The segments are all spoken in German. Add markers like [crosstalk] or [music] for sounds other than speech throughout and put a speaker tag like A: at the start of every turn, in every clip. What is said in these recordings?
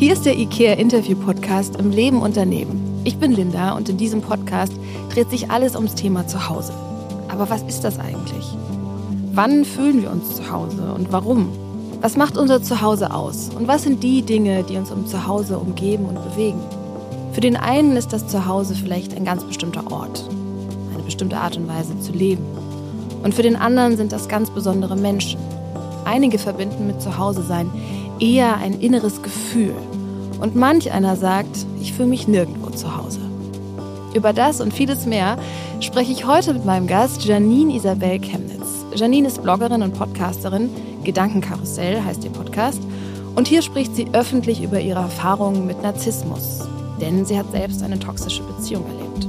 A: Hier ist der IKEA Interview Podcast im Leben Unternehmen. Ich bin Linda und in diesem Podcast dreht sich alles ums Thema Zuhause. Aber was ist das eigentlich? Wann fühlen wir uns zu Hause und warum? Was macht unser Zuhause aus? Und was sind die Dinge, die uns um Zuhause umgeben und bewegen? Für den einen ist das Zuhause vielleicht ein ganz bestimmter Ort, eine bestimmte Art und Weise zu leben. Und für den anderen sind das ganz besondere Menschen. Einige verbinden mit Zuhause sein eher ein inneres Gefühl. Und manch einer sagt, ich fühle mich nirgendwo zu Hause. Über das und vieles mehr spreche ich heute mit meinem Gast Janine Isabel Chemnitz. Janine ist Bloggerin und Podcasterin, Gedankenkarussell heißt ihr Podcast. Und hier spricht sie öffentlich über ihre Erfahrungen mit Narzissmus, denn sie hat selbst eine toxische Beziehung erlebt.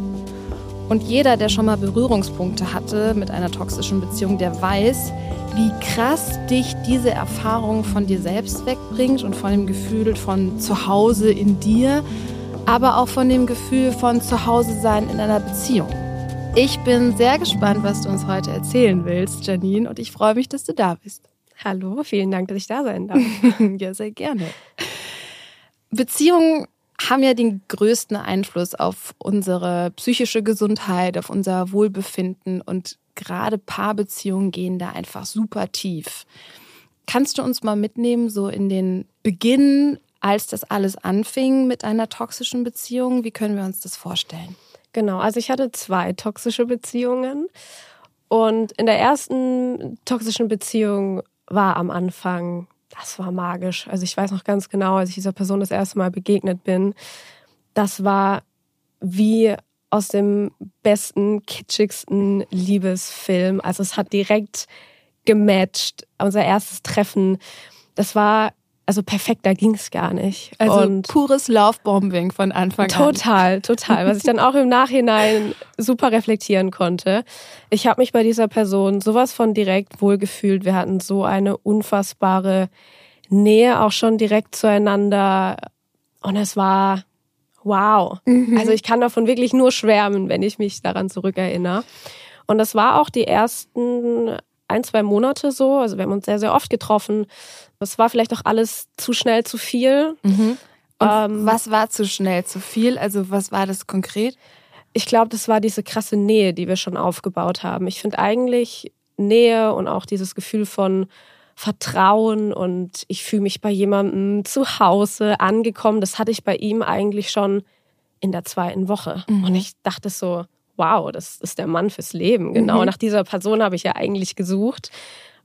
A: Und jeder, der schon mal Berührungspunkte hatte mit einer toxischen Beziehung, der weiß, wie krass dich diese Erfahrung von dir selbst wegbringt und von dem Gefühl von Zuhause in dir, aber auch von dem Gefühl von Zuhause sein in einer Beziehung. Ich bin sehr gespannt, was du uns heute erzählen willst, Janine, und ich freue mich, dass du da bist.
B: Hallo, vielen Dank, dass ich da sein darf. [laughs]
A: ja, sehr gerne. Beziehungen haben ja den größten Einfluss auf unsere psychische Gesundheit, auf unser Wohlbefinden und gerade Paarbeziehungen gehen da einfach super tief. Kannst du uns mal mitnehmen, so in den Beginn, als das alles anfing mit einer toxischen Beziehung? Wie können wir uns das vorstellen?
B: Genau, also ich hatte zwei toxische Beziehungen. Und in der ersten toxischen Beziehung war am Anfang, das war magisch. Also ich weiß noch ganz genau, als ich dieser Person das erste Mal begegnet bin, das war wie aus dem besten, kitschigsten Liebesfilm. Also es hat direkt gematcht. Unser erstes Treffen, das war also perfekt, da ging es gar nicht.
A: Also und pures Lovebombing von Anfang
B: total, an. Total, total. Was ich dann auch im Nachhinein super reflektieren konnte. Ich habe mich bei dieser Person sowas von direkt wohlgefühlt. Wir hatten so eine unfassbare Nähe auch schon direkt zueinander. Und es war wow. Mhm. Also ich kann davon wirklich nur schwärmen, wenn ich mich daran zurückerinnere. Und das war auch die ersten ein, zwei Monate so. Also wir haben uns sehr, sehr oft getroffen. Es war vielleicht auch alles zu schnell zu viel.
A: Mhm. Ähm, was war zu schnell zu viel? Also was war das konkret?
B: Ich glaube, das war diese krasse Nähe, die wir schon aufgebaut haben. Ich finde eigentlich Nähe und auch dieses Gefühl von Vertrauen und ich fühle mich bei jemandem zu Hause angekommen. Das hatte ich bei ihm eigentlich schon in der zweiten Woche. Mhm. Und ich dachte so, wow, das ist der Mann fürs Leben. Genau mhm. nach dieser Person habe ich ja eigentlich gesucht.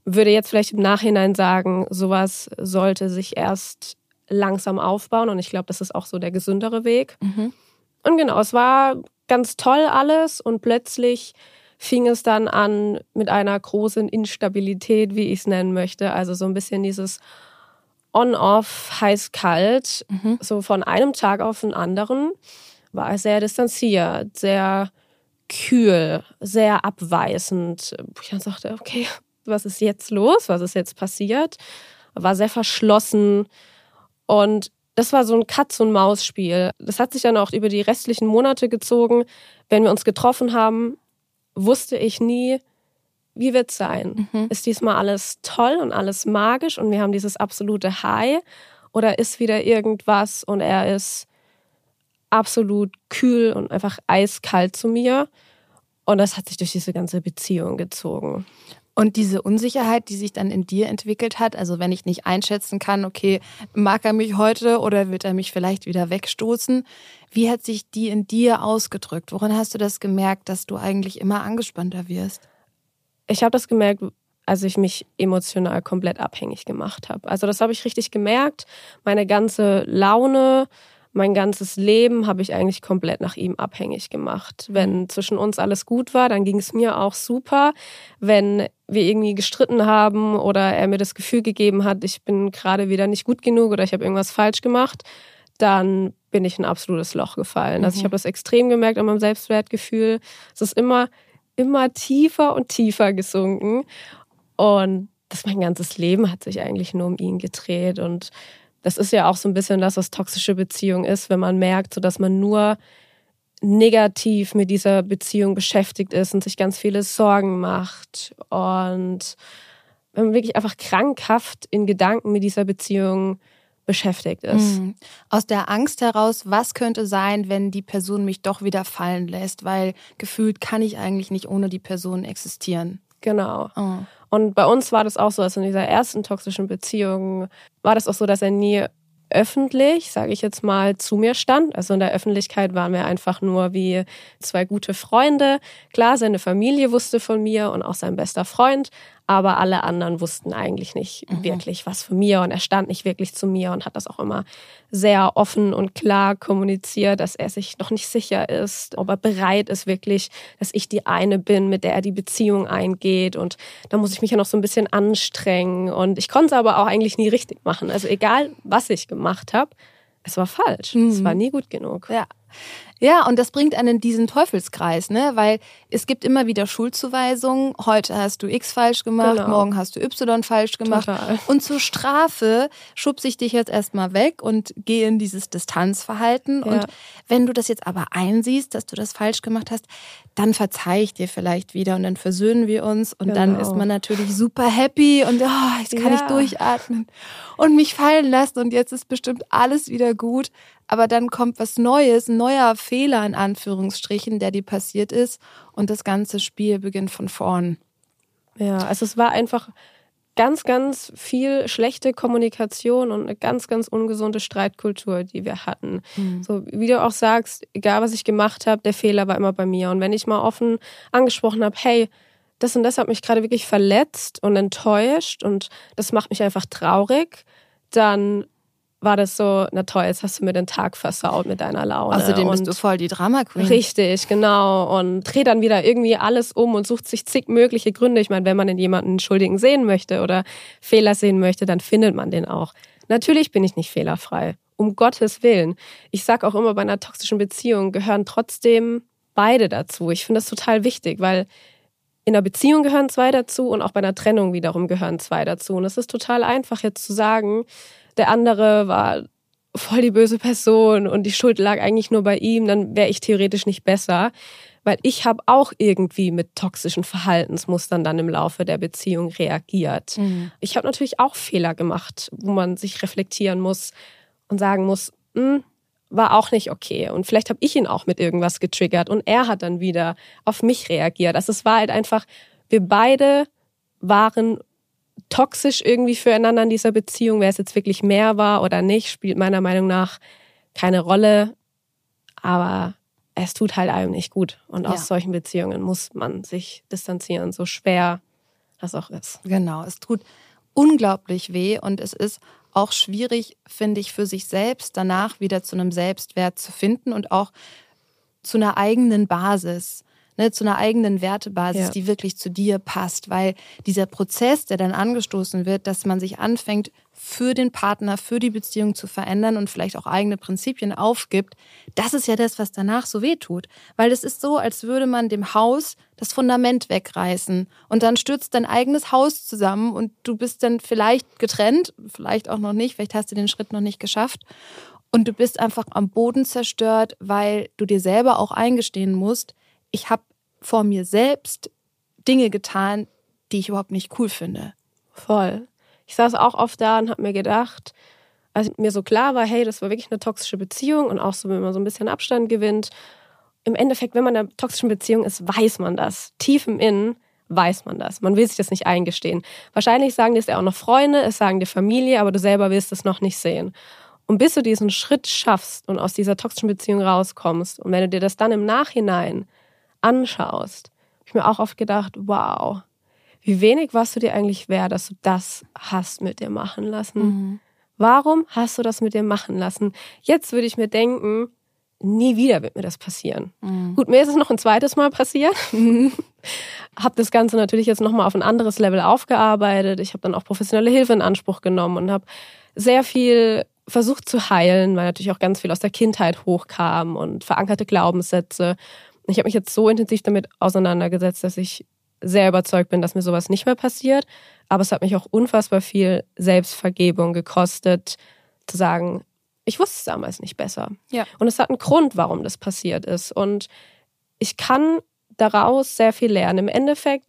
B: Würde jetzt vielleicht im Nachhinein sagen, sowas sollte sich erst langsam aufbauen. Und ich glaube, das ist auch so der gesündere Weg. Mhm. Und genau, es war ganz toll alles und plötzlich fing es dann an mit einer großen Instabilität, wie ich es nennen möchte. Also so ein bisschen dieses On-Off, heiß-kalt, mhm. so von einem Tag auf den anderen war er sehr distanziert, sehr kühl, sehr abweisend. Ich dann sagte, okay, was ist jetzt los? Was ist jetzt passiert? War sehr verschlossen und das war so ein Katz- und Maus-Spiel. Das hat sich dann auch über die restlichen Monate gezogen. Wenn wir uns getroffen haben, wusste ich nie, wie wird es sein? Mhm. Ist diesmal alles toll und alles magisch und wir haben dieses absolute High? Oder ist wieder irgendwas und er ist absolut kühl und einfach eiskalt zu mir? Und das hat sich durch diese ganze Beziehung gezogen.
A: Und diese Unsicherheit, die sich dann in dir entwickelt hat, also wenn ich nicht einschätzen kann, okay, mag er mich heute oder wird er mich vielleicht wieder wegstoßen, wie hat sich die in dir ausgedrückt? Woran hast du das gemerkt, dass du eigentlich immer angespannter wirst?
B: Ich habe das gemerkt, als ich mich emotional komplett abhängig gemacht habe. Also das habe ich richtig gemerkt. Meine ganze Laune, mein ganzes Leben habe ich eigentlich komplett nach ihm abhängig gemacht. Wenn mhm. zwischen uns alles gut war, dann ging es mir auch super. Wenn wir irgendwie gestritten haben oder er mir das Gefühl gegeben hat, ich bin gerade wieder nicht gut genug oder ich habe irgendwas falsch gemacht, dann bin ich in ein absolutes Loch gefallen. Also ich mhm. habe das extrem gemerkt an meinem Selbstwertgefühl. Es ist immer, immer tiefer und tiefer gesunken. Und das mein ganzes Leben hat sich eigentlich nur um ihn gedreht und das ist ja auch so ein bisschen das, was toxische Beziehung ist, wenn man merkt, so dass man nur negativ mit dieser Beziehung beschäftigt ist und sich ganz viele Sorgen macht und wenn man wirklich einfach krankhaft in Gedanken mit dieser Beziehung beschäftigt ist.
A: Mhm. Aus der Angst heraus, was könnte sein, wenn die Person mich doch wieder fallen lässt, weil gefühlt kann ich eigentlich nicht ohne die Person existieren.
B: Genau. Oh. Und bei uns war das auch so, dass in dieser ersten toxischen Beziehung war das auch so, dass er nie öffentlich, sage ich jetzt mal, zu mir stand. Also in der Öffentlichkeit waren wir einfach nur wie zwei gute Freunde. Klar, seine Familie wusste von mir und auch sein bester Freund, aber alle anderen wussten eigentlich nicht mhm. wirklich was von mir und er stand nicht wirklich zu mir und hat das auch immer sehr offen und klar kommuniziert, dass er sich noch nicht sicher ist, ob er bereit ist wirklich, dass ich die eine bin, mit der er die Beziehung eingeht und da muss ich mich ja noch so ein bisschen anstrengen und ich konnte es aber auch eigentlich nie richtig machen. Also egal, was ich gemacht habe, es war falsch. Mhm. Es war nie gut genug.
A: Ja. Ja, und das bringt einen in diesen Teufelskreis, ne? Weil es gibt immer wieder Schulzuweisungen. Heute hast du X falsch gemacht, genau. morgen hast du Y falsch gemacht. Total. Und zur Strafe schubse ich dich jetzt erstmal weg und gehe in dieses Distanzverhalten. Ja. Und wenn du das jetzt aber einsiehst, dass du das falsch gemacht hast, dann verzeih ich dir vielleicht wieder und dann versöhnen wir uns und genau. dann ist man natürlich super happy und oh, jetzt kann ja. ich durchatmen und mich fallen lassen und jetzt ist bestimmt alles wieder gut aber dann kommt was Neues, ein neuer Fehler in Anführungsstrichen, der dir passiert ist und das ganze Spiel beginnt von vorn.
B: Ja, also es war einfach ganz, ganz viel schlechte Kommunikation und eine ganz, ganz ungesunde Streitkultur, die wir hatten. Mhm. So wie du auch sagst, egal was ich gemacht habe, der Fehler war immer bei mir. Und wenn ich mal offen angesprochen habe, hey, das und das hat mich gerade wirklich verletzt und enttäuscht und das macht mich einfach traurig, dann war das so, na toll, jetzt hast du mir den Tag versaut mit deiner Laune.
A: Außerdem bist du voll die Drama Queen.
B: Richtig, genau. Und dreht dann wieder irgendwie alles um und sucht sich zig mögliche Gründe. Ich meine, wenn man in jemanden Schuldigen sehen möchte oder Fehler sehen möchte, dann findet man den auch. Natürlich bin ich nicht fehlerfrei. Um Gottes Willen. Ich sag auch immer, bei einer toxischen Beziehung gehören trotzdem beide dazu. Ich finde das total wichtig, weil in einer Beziehung gehören zwei dazu und auch bei einer Trennung wiederum gehören zwei dazu. Und es ist total einfach jetzt zu sagen, der andere war voll die böse Person und die Schuld lag eigentlich nur bei ihm, dann wäre ich theoretisch nicht besser. Weil ich habe auch irgendwie mit toxischen Verhaltensmustern dann im Laufe der Beziehung reagiert. Mhm. Ich habe natürlich auch Fehler gemacht, wo man sich reflektieren muss und sagen muss, hm, war auch nicht okay. Und vielleicht habe ich ihn auch mit irgendwas getriggert und er hat dann wieder auf mich reagiert. Also es war halt einfach, wir beide waren toxisch irgendwie füreinander in dieser Beziehung. Wer es jetzt wirklich mehr war oder nicht, spielt meiner Meinung nach keine Rolle. Aber es tut halt einem nicht gut. Und ja. aus solchen Beziehungen muss man sich distanzieren, so schwer das auch ist.
A: Genau, es tut unglaublich weh und es ist auch schwierig, finde ich, für sich selbst danach wieder zu einem Selbstwert zu finden und auch zu einer eigenen Basis ne, zu einer eigenen Wertebasis, ja. die wirklich zu dir passt. Weil dieser Prozess, der dann angestoßen wird, dass man sich anfängt, für den Partner, für die Beziehung zu verändern und vielleicht auch eigene Prinzipien aufgibt, das ist ja das, was danach so weh tut. Weil es ist so, als würde man dem Haus das Fundament wegreißen und dann stürzt dein eigenes Haus zusammen und du bist dann vielleicht getrennt, vielleicht auch noch nicht, vielleicht hast du den Schritt noch nicht geschafft. Und du bist einfach am Boden zerstört, weil du dir selber auch eingestehen musst, ich habe vor mir selbst Dinge getan, die ich überhaupt nicht cool finde.
B: Voll. Ich saß auch oft da und habe mir gedacht, als mir so klar war, hey, das war wirklich eine toxische Beziehung und auch so, wenn man so ein bisschen Abstand gewinnt. Im Endeffekt, wenn man in einer toxischen Beziehung ist, weiß man das. Tief im Innen weiß man das. Man will sich das nicht eingestehen. Wahrscheinlich sagen dir es ja auch noch Freunde, es sagen dir Familie, aber du selber willst es noch nicht sehen. Und bis du diesen Schritt schaffst und aus dieser toxischen Beziehung rauskommst und wenn du dir das dann im Nachhinein anschaust, habe ich mir auch oft gedacht, wow, wie wenig warst du dir eigentlich wert, dass du das hast mit dir machen lassen? Mhm. Warum hast du das mit dir machen lassen? Jetzt würde ich mir denken, nie wieder wird mir das passieren. Mhm. Gut, mir ist es noch ein zweites Mal passiert. [laughs] habe das Ganze natürlich jetzt nochmal auf ein anderes Level aufgearbeitet. Ich habe dann auch professionelle Hilfe in Anspruch genommen und habe sehr viel versucht zu heilen, weil natürlich auch ganz viel aus der Kindheit hochkam und verankerte Glaubenssätze. Ich habe mich jetzt so intensiv damit auseinandergesetzt, dass ich sehr überzeugt bin, dass mir sowas nicht mehr passiert. Aber es hat mich auch unfassbar viel Selbstvergebung gekostet, zu sagen, ich wusste es damals nicht besser. Ja. Und es hat einen Grund, warum das passiert ist. Und ich kann daraus sehr viel lernen. Im Endeffekt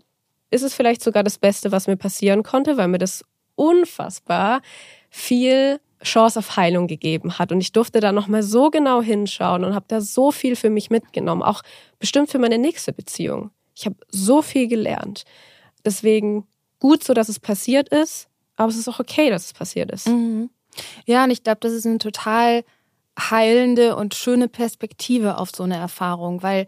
B: ist es vielleicht sogar das Beste, was mir passieren konnte, weil mir das unfassbar viel Chance auf Heilung gegeben hat. Und ich durfte da nochmal so genau hinschauen und habe da so viel für mich mitgenommen, auch bestimmt für meine nächste Beziehung. Ich habe so viel gelernt. Deswegen gut so, dass es passiert ist, aber es ist auch okay, dass es passiert ist.
A: Mhm. Ja, und ich glaube, das ist eine total heilende und schöne Perspektive auf so eine Erfahrung, weil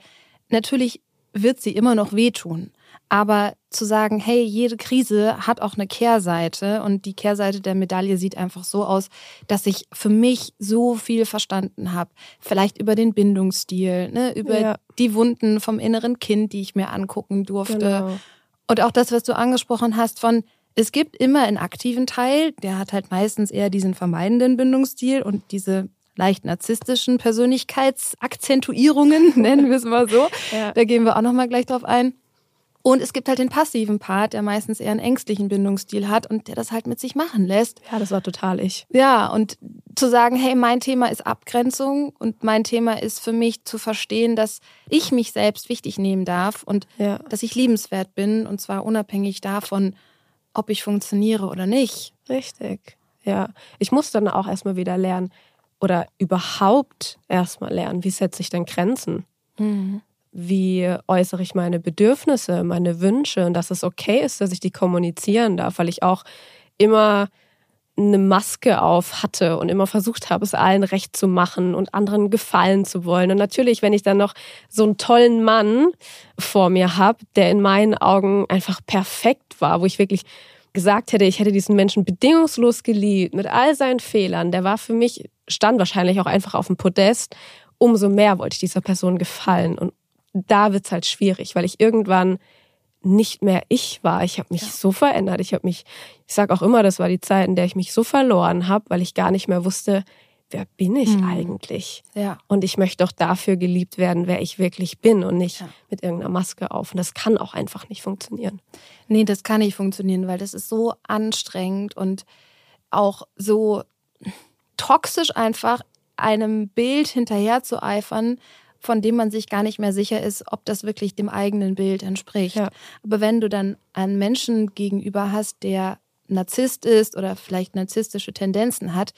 A: natürlich wird sie immer noch wehtun. Aber zu sagen, hey, jede Krise hat auch eine Kehrseite und die Kehrseite der Medaille sieht einfach so aus, dass ich für mich so viel verstanden habe. Vielleicht über den Bindungsstil, ne, über ja. die Wunden vom inneren Kind, die ich mir angucken durfte. Genau. Und auch das, was du angesprochen hast von, es gibt immer einen aktiven Teil, der hat halt meistens eher diesen vermeidenden Bindungsstil und diese leicht narzisstischen Persönlichkeitsakzentuierungen, [laughs] nennen wir es mal so. Ja. Da gehen wir auch nochmal gleich drauf ein. Und es gibt halt den passiven Part, der meistens eher einen ängstlichen Bindungsstil hat und der das halt mit sich machen lässt.
B: Ja, das war total ich.
A: Ja, und zu sagen, hey, mein Thema ist Abgrenzung und mein Thema ist für mich zu verstehen, dass ich mich selbst wichtig nehmen darf und ja. dass ich liebenswert bin und zwar unabhängig davon, ob ich funktioniere oder nicht.
B: Richtig. Ja, ich muss dann auch erstmal wieder lernen oder überhaupt erstmal lernen, wie setze ich denn Grenzen? Mhm wie äußere ich meine Bedürfnisse, meine Wünsche und dass es okay ist, dass ich die kommunizieren darf, weil ich auch immer eine Maske auf hatte und immer versucht habe, es allen recht zu machen und anderen gefallen zu wollen. Und natürlich, wenn ich dann noch so einen tollen Mann vor mir habe, der in meinen Augen einfach perfekt war, wo ich wirklich gesagt hätte, ich hätte diesen Menschen bedingungslos geliebt mit all seinen Fehlern, der war für mich, stand wahrscheinlich auch einfach auf dem Podest. Umso mehr wollte ich dieser Person gefallen und da wird's halt schwierig, weil ich irgendwann nicht mehr ich war. Ich habe mich ja. so verändert. Ich habe mich, ich sage auch immer, das war die Zeit, in der ich mich so verloren habe, weil ich gar nicht mehr wusste, wer bin ich mhm. eigentlich? Ja. Und ich möchte doch dafür geliebt werden, wer ich wirklich bin und nicht ja. mit irgendeiner Maske auf. Und das kann auch einfach nicht funktionieren.
A: Nee, das kann nicht funktionieren, weil das ist so anstrengend und auch so toxisch einfach einem Bild hinterher zu eifern, von dem man sich gar nicht mehr sicher ist, ob das wirklich dem eigenen Bild entspricht. Ja. Aber wenn du dann einen Menschen gegenüber hast, der Narzisst ist oder vielleicht narzisstische Tendenzen hat,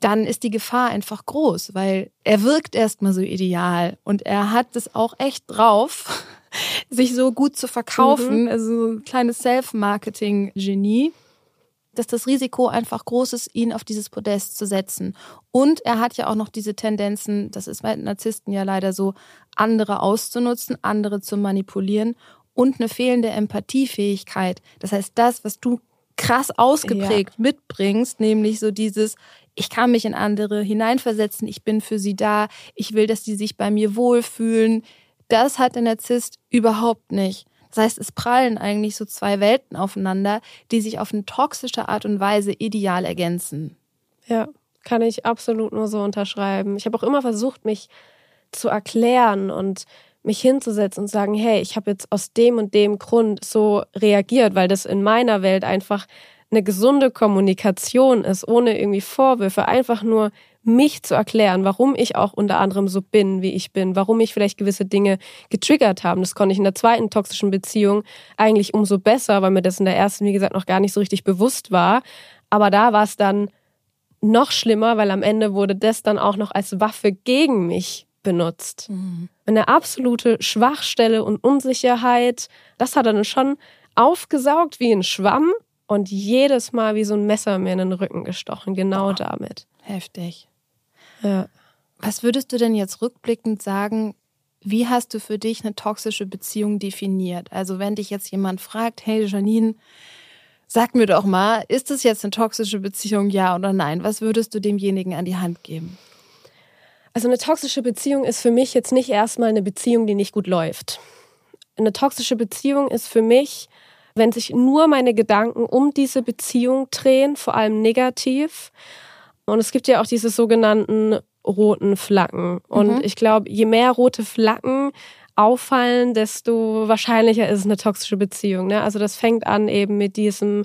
A: dann ist die Gefahr einfach groß, weil er wirkt erstmal so ideal und er hat es auch echt drauf, [laughs] sich so gut zu verkaufen. Mhm. Also ein kleines Self-Marketing-Genie dass das Risiko einfach groß ist, ihn auf dieses Podest zu setzen. Und er hat ja auch noch diese Tendenzen, das ist bei Narzissten ja leider so, andere auszunutzen, andere zu manipulieren und eine fehlende Empathiefähigkeit. Das heißt, das, was du krass ausgeprägt ja. mitbringst, nämlich so dieses, ich kann mich in andere hineinversetzen, ich bin für sie da, ich will, dass sie sich bei mir wohlfühlen. Das hat der Narzisst überhaupt nicht. Das heißt, es prallen eigentlich so zwei Welten aufeinander, die sich auf eine toxische Art und Weise ideal ergänzen.
B: Ja, kann ich absolut nur so unterschreiben. Ich habe auch immer versucht, mich zu erklären und mich hinzusetzen und sagen, hey, ich habe jetzt aus dem und dem Grund so reagiert, weil das in meiner Welt einfach eine gesunde Kommunikation ist, ohne irgendwie Vorwürfe, einfach nur mich zu erklären, warum ich auch unter anderem so bin, wie ich bin, warum ich vielleicht gewisse Dinge getriggert haben. Das konnte ich in der zweiten toxischen Beziehung eigentlich umso besser, weil mir das in der ersten, wie gesagt, noch gar nicht so richtig bewusst war. Aber da war es dann noch schlimmer, weil am Ende wurde das dann auch noch als Waffe gegen mich benutzt. Mhm. Eine absolute Schwachstelle und Unsicherheit, das hat er dann schon aufgesaugt wie ein Schwamm und jedes Mal wie so ein Messer mir in den Rücken gestochen, genau oh, damit.
A: Heftig. Ja. Was würdest du denn jetzt rückblickend sagen, wie hast du für dich eine toxische Beziehung definiert? Also wenn dich jetzt jemand fragt, hey Janine, sag mir doch mal, ist es jetzt eine toxische Beziehung, ja oder nein? Was würdest du demjenigen an die Hand geben?
B: Also eine toxische Beziehung ist für mich jetzt nicht erstmal eine Beziehung, die nicht gut läuft. Eine toxische Beziehung ist für mich, wenn sich nur meine Gedanken um diese Beziehung drehen, vor allem negativ, und es gibt ja auch diese sogenannten roten Flaggen. Und mhm. ich glaube, je mehr rote Flaggen auffallen, desto wahrscheinlicher ist es eine toxische Beziehung. Ne? Also das fängt an eben mit diesem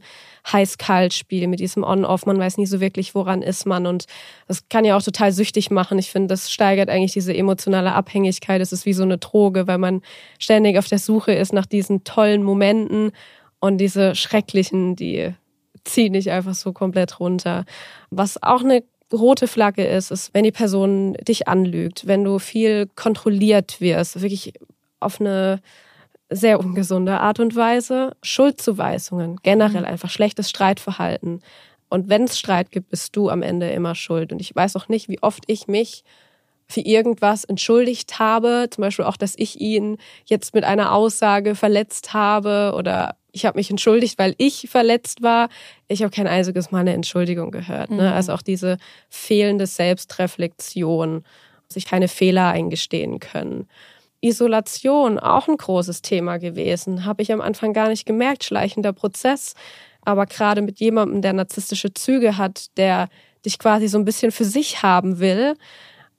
B: Heiß-Kalt-Spiel, mit diesem On-Off. Man weiß nie so wirklich, woran ist man. Und das kann ja auch total süchtig machen. Ich finde, das steigert eigentlich diese emotionale Abhängigkeit. Es ist wie so eine Droge, weil man ständig auf der Suche ist nach diesen tollen Momenten und diese schrecklichen, die ziehen dich einfach so komplett runter. Was auch eine rote Flagge ist, ist, wenn die Person dich anlügt, wenn du viel kontrolliert wirst, wirklich auf eine sehr ungesunde Art und Weise. Schuldzuweisungen, generell mhm. einfach schlechtes Streitverhalten. Und wenn es Streit gibt, bist du am Ende immer schuld. Und ich weiß auch nicht, wie oft ich mich für irgendwas entschuldigt habe. Zum Beispiel auch, dass ich ihn jetzt mit einer Aussage verletzt habe oder ich habe mich entschuldigt, weil ich verletzt war. Ich habe kein einziges Mal eine Entschuldigung gehört. Ne? Mhm. Also auch diese fehlende Selbstreflexion, sich keine Fehler eingestehen können. Isolation, auch ein großes Thema gewesen. Habe ich am Anfang gar nicht gemerkt, schleichender Prozess. Aber gerade mit jemandem, der narzisstische Züge hat, der dich quasi so ein bisschen für sich haben will,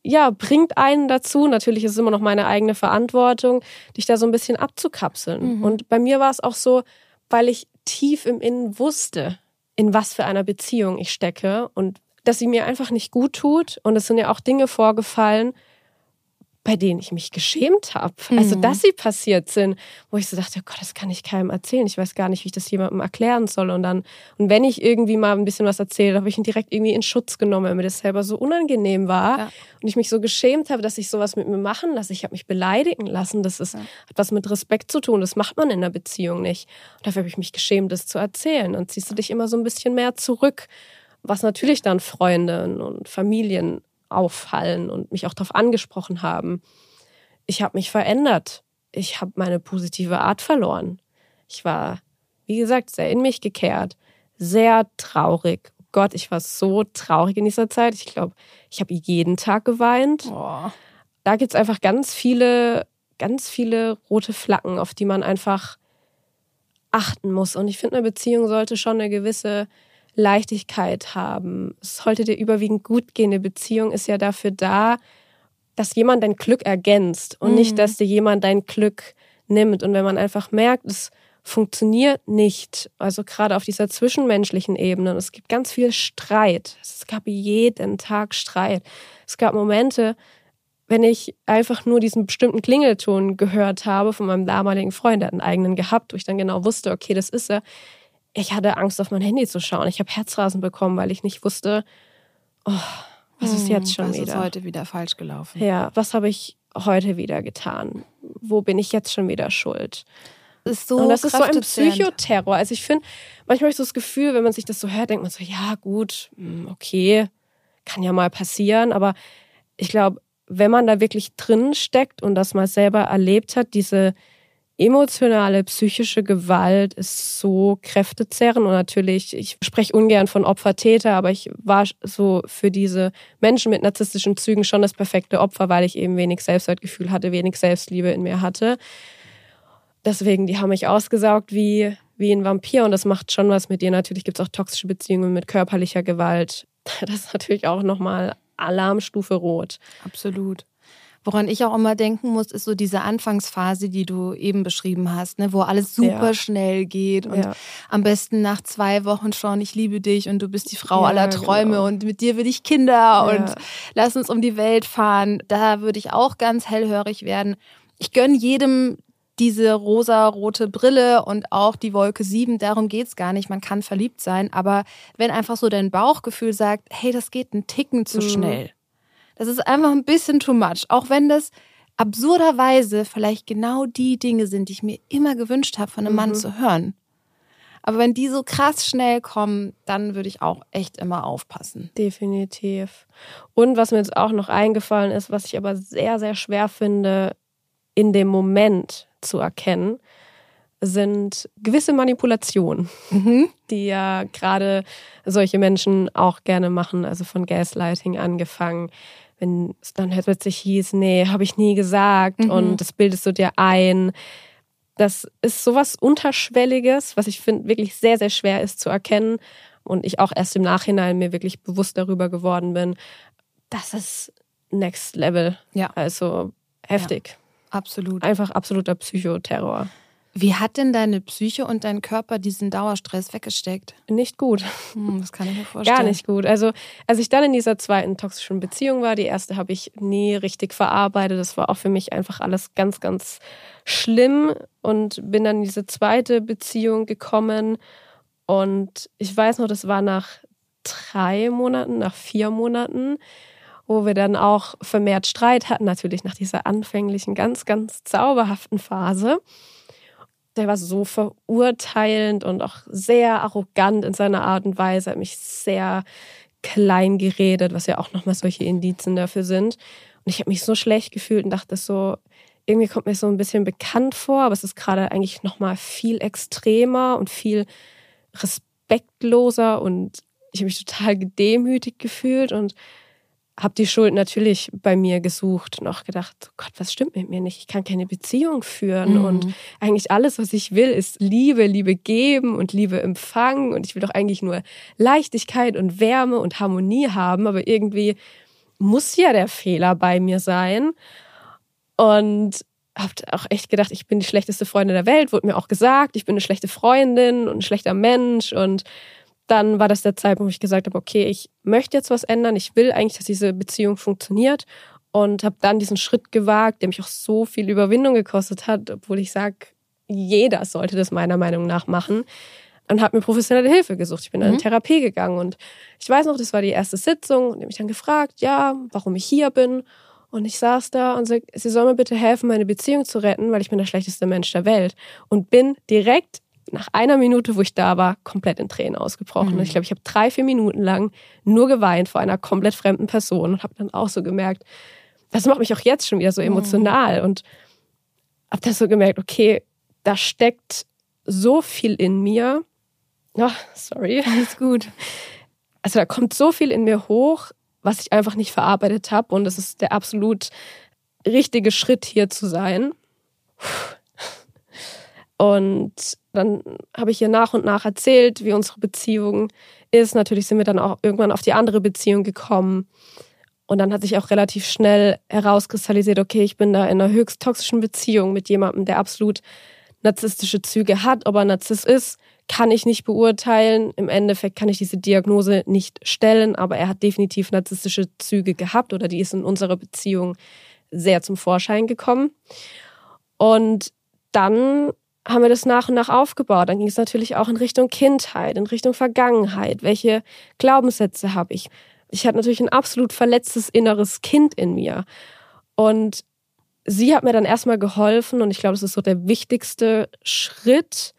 B: ja, bringt einen dazu, natürlich ist es immer noch meine eigene Verantwortung, dich da so ein bisschen abzukapseln. Mhm. Und bei mir war es auch so, weil ich tief im Innen wusste, in was für einer Beziehung ich stecke und dass sie mir einfach nicht gut tut. Und es sind ja auch Dinge vorgefallen, bei denen ich mich geschämt habe. Also, mhm. Also, dass sie passiert sind, wo ich so dachte, oh Gott, das kann ich keinem erzählen. Ich weiß gar nicht, wie ich das jemandem erklären soll. Und dann, und wenn ich irgendwie mal ein bisschen was erzähle, habe ich ihn direkt irgendwie in Schutz genommen, weil mir das selber so unangenehm war. Ja. Und ich mich so geschämt habe, dass ich sowas mit mir machen lasse. Ich habe mich beleidigen lassen. Das ist, ja. hat was mit Respekt zu tun. Das macht man in einer Beziehung nicht. Und dafür habe ich mich geschämt, das zu erzählen. Dann ziehst du dich immer so ein bisschen mehr zurück. Was natürlich dann Freunde und Familien auffallen und mich auch darauf angesprochen haben. Ich habe mich verändert. Ich habe meine positive Art verloren. Ich war, wie gesagt, sehr in mich gekehrt, sehr traurig. Oh Gott, ich war so traurig in dieser Zeit. Ich glaube, ich habe jeden Tag geweint. Oh. Da gibt es einfach ganz viele, ganz viele rote Flaggen, auf die man einfach achten muss. Und ich finde, eine Beziehung sollte schon eine gewisse Leichtigkeit haben. Es sollte dir überwiegend gut gehen. Eine Beziehung ist ja dafür da, dass jemand dein Glück ergänzt und mhm. nicht, dass dir jemand dein Glück nimmt. Und wenn man einfach merkt, es funktioniert nicht, also gerade auf dieser zwischenmenschlichen Ebene, und es gibt ganz viel Streit. Es gab jeden Tag Streit. Es gab Momente, wenn ich einfach nur diesen bestimmten Klingelton gehört habe von meinem damaligen Freund, der hat einen eigenen gehabt, wo ich dann genau wusste, okay, das ist er ich hatte Angst, auf mein Handy zu schauen. Ich habe Herzrasen bekommen, weil ich nicht wusste, oh, was ist jetzt schon
A: was
B: wieder?
A: Was ist heute wieder falsch gelaufen?
B: Ja, was habe ich heute wieder getan? Wo bin ich jetzt schon wieder schuld?
A: Das ist so
B: Und das ist so ein Psychoterror. Also ich finde, manchmal habe ich so das Gefühl, wenn man sich das so hört, denkt man so, ja gut, hm, okay, kann ja mal passieren. Aber ich glaube, wenn man da wirklich drin steckt und das mal selber erlebt hat, diese emotionale, psychische Gewalt ist so kräftezehrend und natürlich, ich spreche ungern von Opfer-Täter, aber ich war so für diese Menschen mit narzisstischen Zügen schon das perfekte Opfer, weil ich eben wenig Selbstwertgefühl hatte, wenig Selbstliebe in mir hatte. Deswegen, die haben mich ausgesaugt wie, wie ein Vampir und das macht schon was mit dir. Natürlich gibt es auch toxische Beziehungen mit körperlicher Gewalt. [laughs] Das ist natürlich auch nochmal Alarmstufe rot.
A: Absolut. Woran ich auch immer denken muss, ist so diese Anfangsphase, die du eben beschrieben hast, ne, wo alles super ja. schnell geht und ja. am besten nach zwei Wochen schon, ich liebe dich und du bist die Frau ja, aller Träume genau. und mit dir will ich Kinder und lass uns um die Welt fahren. Da würde ich auch ganz hellhörig werden. Ich gönne jedem diese rosa-rote Brille und auch die Wolke 7, darum geht's gar nicht. Man kann verliebt sein, aber wenn einfach so dein Bauchgefühl sagt, hey, das geht einen Ticken zu mhm. schnell, das ist einfach ein bisschen too much. Auch wenn das absurderweise vielleicht genau die Dinge sind, die ich mir immer gewünscht habe, von einem mhm. Mann zu hören. Aber wenn die so krass schnell kommen, dann würde ich auch echt immer aufpassen.
B: Definitiv. Und was mir jetzt auch noch eingefallen ist, was ich aber sehr, sehr schwer finde, in dem Moment zu erkennen, sind gewisse Manipulationen, mhm. die ja gerade solche Menschen auch gerne machen, also von Gaslighting angefangen wenn es dann halt plötzlich hieß, nee, habe ich nie gesagt mhm. und das bildest du dir ein. Das ist sowas Unterschwelliges, was ich finde wirklich sehr, sehr schwer ist zu erkennen und ich auch erst im Nachhinein mir wirklich bewusst darüber geworden bin, das ist Next Level. Ja. Also heftig. Ja,
A: absolut.
B: Einfach absoluter Psychoterror.
A: Wie hat denn deine Psyche und dein Körper diesen Dauerstress weggesteckt?
B: Nicht gut.
A: Hm, das kann ich mir [laughs] vorstellen.
B: Gar nicht gut. Also, als ich dann in dieser zweiten toxischen Beziehung war, die erste habe ich nie richtig verarbeitet. Das war auch für mich einfach alles ganz, ganz schlimm und bin dann in diese zweite Beziehung gekommen Und ich weiß noch, das war nach drei Monaten, nach vier Monaten, wo wir dann auch vermehrt Streit hatten, natürlich nach dieser anfänglichen, ganz, ganz zauberhaften Phase. Der war so verurteilend und auch sehr arrogant in seiner Art und Weise, hat mich sehr klein geredet, was ja auch nochmal solche Indizien dafür sind. Und ich habe mich so schlecht gefühlt und dachte so, irgendwie kommt mir so ein bisschen bekannt vor, aber es ist gerade eigentlich nochmal viel extremer und viel respektloser und ich habe mich total gedemütigt gefühlt und habe die Schuld natürlich bei mir gesucht und auch gedacht, oh Gott, was stimmt mit mir nicht? Ich kann keine Beziehung führen mhm. und eigentlich alles, was ich will, ist Liebe, Liebe geben und Liebe empfangen und ich will doch eigentlich nur Leichtigkeit und Wärme und Harmonie haben, aber irgendwie muss ja der Fehler bei mir sein und habe auch echt gedacht, ich bin die schlechteste Freundin der Welt, wurde mir auch gesagt, ich bin eine schlechte Freundin und ein schlechter Mensch und dann war das der Zeitpunkt, wo ich gesagt habe, okay, ich möchte jetzt was ändern, ich will eigentlich, dass diese Beziehung funktioniert und habe dann diesen Schritt gewagt, der mich auch so viel Überwindung gekostet hat, obwohl ich sage, jeder sollte das meiner Meinung nach machen und habe mir professionelle Hilfe gesucht. Ich bin mhm. in eine Therapie gegangen und ich weiß noch, das war die erste Sitzung und habe mich dann gefragt, ja, warum ich hier bin. Und ich saß da und sag, sie soll mir bitte helfen, meine Beziehung zu retten, weil ich bin der schlechteste Mensch der Welt. Und bin direkt nach einer Minute, wo ich da war, komplett in Tränen ausgebrochen. Mhm. Ich glaube, ich habe drei, vier Minuten lang nur geweint vor einer komplett fremden Person und habe dann auch so gemerkt, das macht mich auch jetzt schon wieder so mhm. emotional. Mhm. Und habe dann so gemerkt, okay, da steckt so viel in mir. Oh, sorry.
A: Alles gut.
B: Also da kommt so viel in mir hoch, was ich einfach nicht verarbeitet habe. Und es ist der absolut richtige Schritt, hier zu sein. Und dann habe ich ihr nach und nach erzählt, wie unsere Beziehung ist. Natürlich sind wir dann auch irgendwann auf die andere Beziehung gekommen. Und dann hat sich auch relativ schnell herauskristallisiert, okay, ich bin da in einer höchst toxischen Beziehung mit jemandem, der absolut narzisstische Züge hat. Ob er Narzisst ist, kann ich nicht beurteilen. Im Endeffekt kann ich diese Diagnose nicht stellen, aber er hat definitiv narzisstische Züge gehabt oder die ist in unserer Beziehung sehr zum Vorschein gekommen. Und dann haben wir das nach und nach aufgebaut. Dann ging es natürlich auch in Richtung Kindheit, in Richtung Vergangenheit. Welche Glaubenssätze habe ich? Ich hatte natürlich ein absolut verletztes inneres Kind in mir. Und sie hat mir dann erstmal geholfen und ich glaube, das ist so der wichtigste Schritt.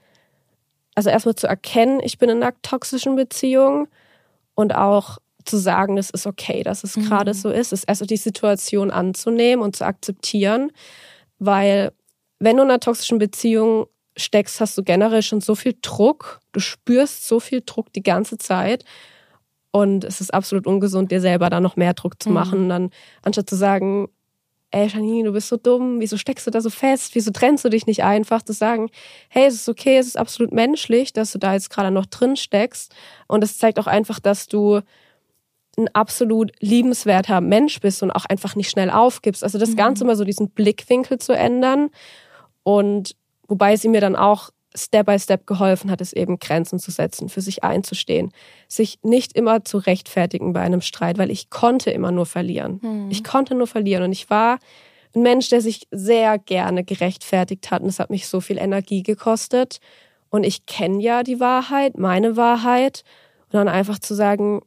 B: Also erstmal zu erkennen, ich bin in einer toxischen Beziehung und auch zu sagen, es ist okay, dass es mhm. gerade so ist, ist erst die Situation anzunehmen und zu akzeptieren, weil wenn du in einer toxischen Beziehung steckst, hast du generell schon so viel Druck. Du spürst so viel Druck die ganze Zeit. Und es ist absolut ungesund, dir selber da noch mehr Druck zu mhm. machen. Mhm. Dann, anstatt zu sagen, ey Janine, du bist so dumm, wieso steckst du da so fest, wieso trennst du dich nicht einfach, zu sagen, hey, es ist okay, es ist absolut menschlich, dass du da jetzt gerade noch drin steckst. Und es zeigt auch einfach, dass du ein absolut liebenswerter Mensch bist und auch einfach nicht schnell aufgibst. Also das mhm. Ganze mal so diesen Blickwinkel zu ändern und wobei sie mir dann auch Step by Step geholfen hat, es eben Grenzen zu setzen, für sich einzustehen, sich nicht immer zu rechtfertigen bei einem Streit, weil ich konnte immer nur verlieren. Hm. Ich konnte nur verlieren und ich war ein Mensch, der sich sehr gerne gerechtfertigt hat und es hat mich so viel Energie gekostet und ich kenne ja die Wahrheit, meine Wahrheit und dann einfach zu sagen,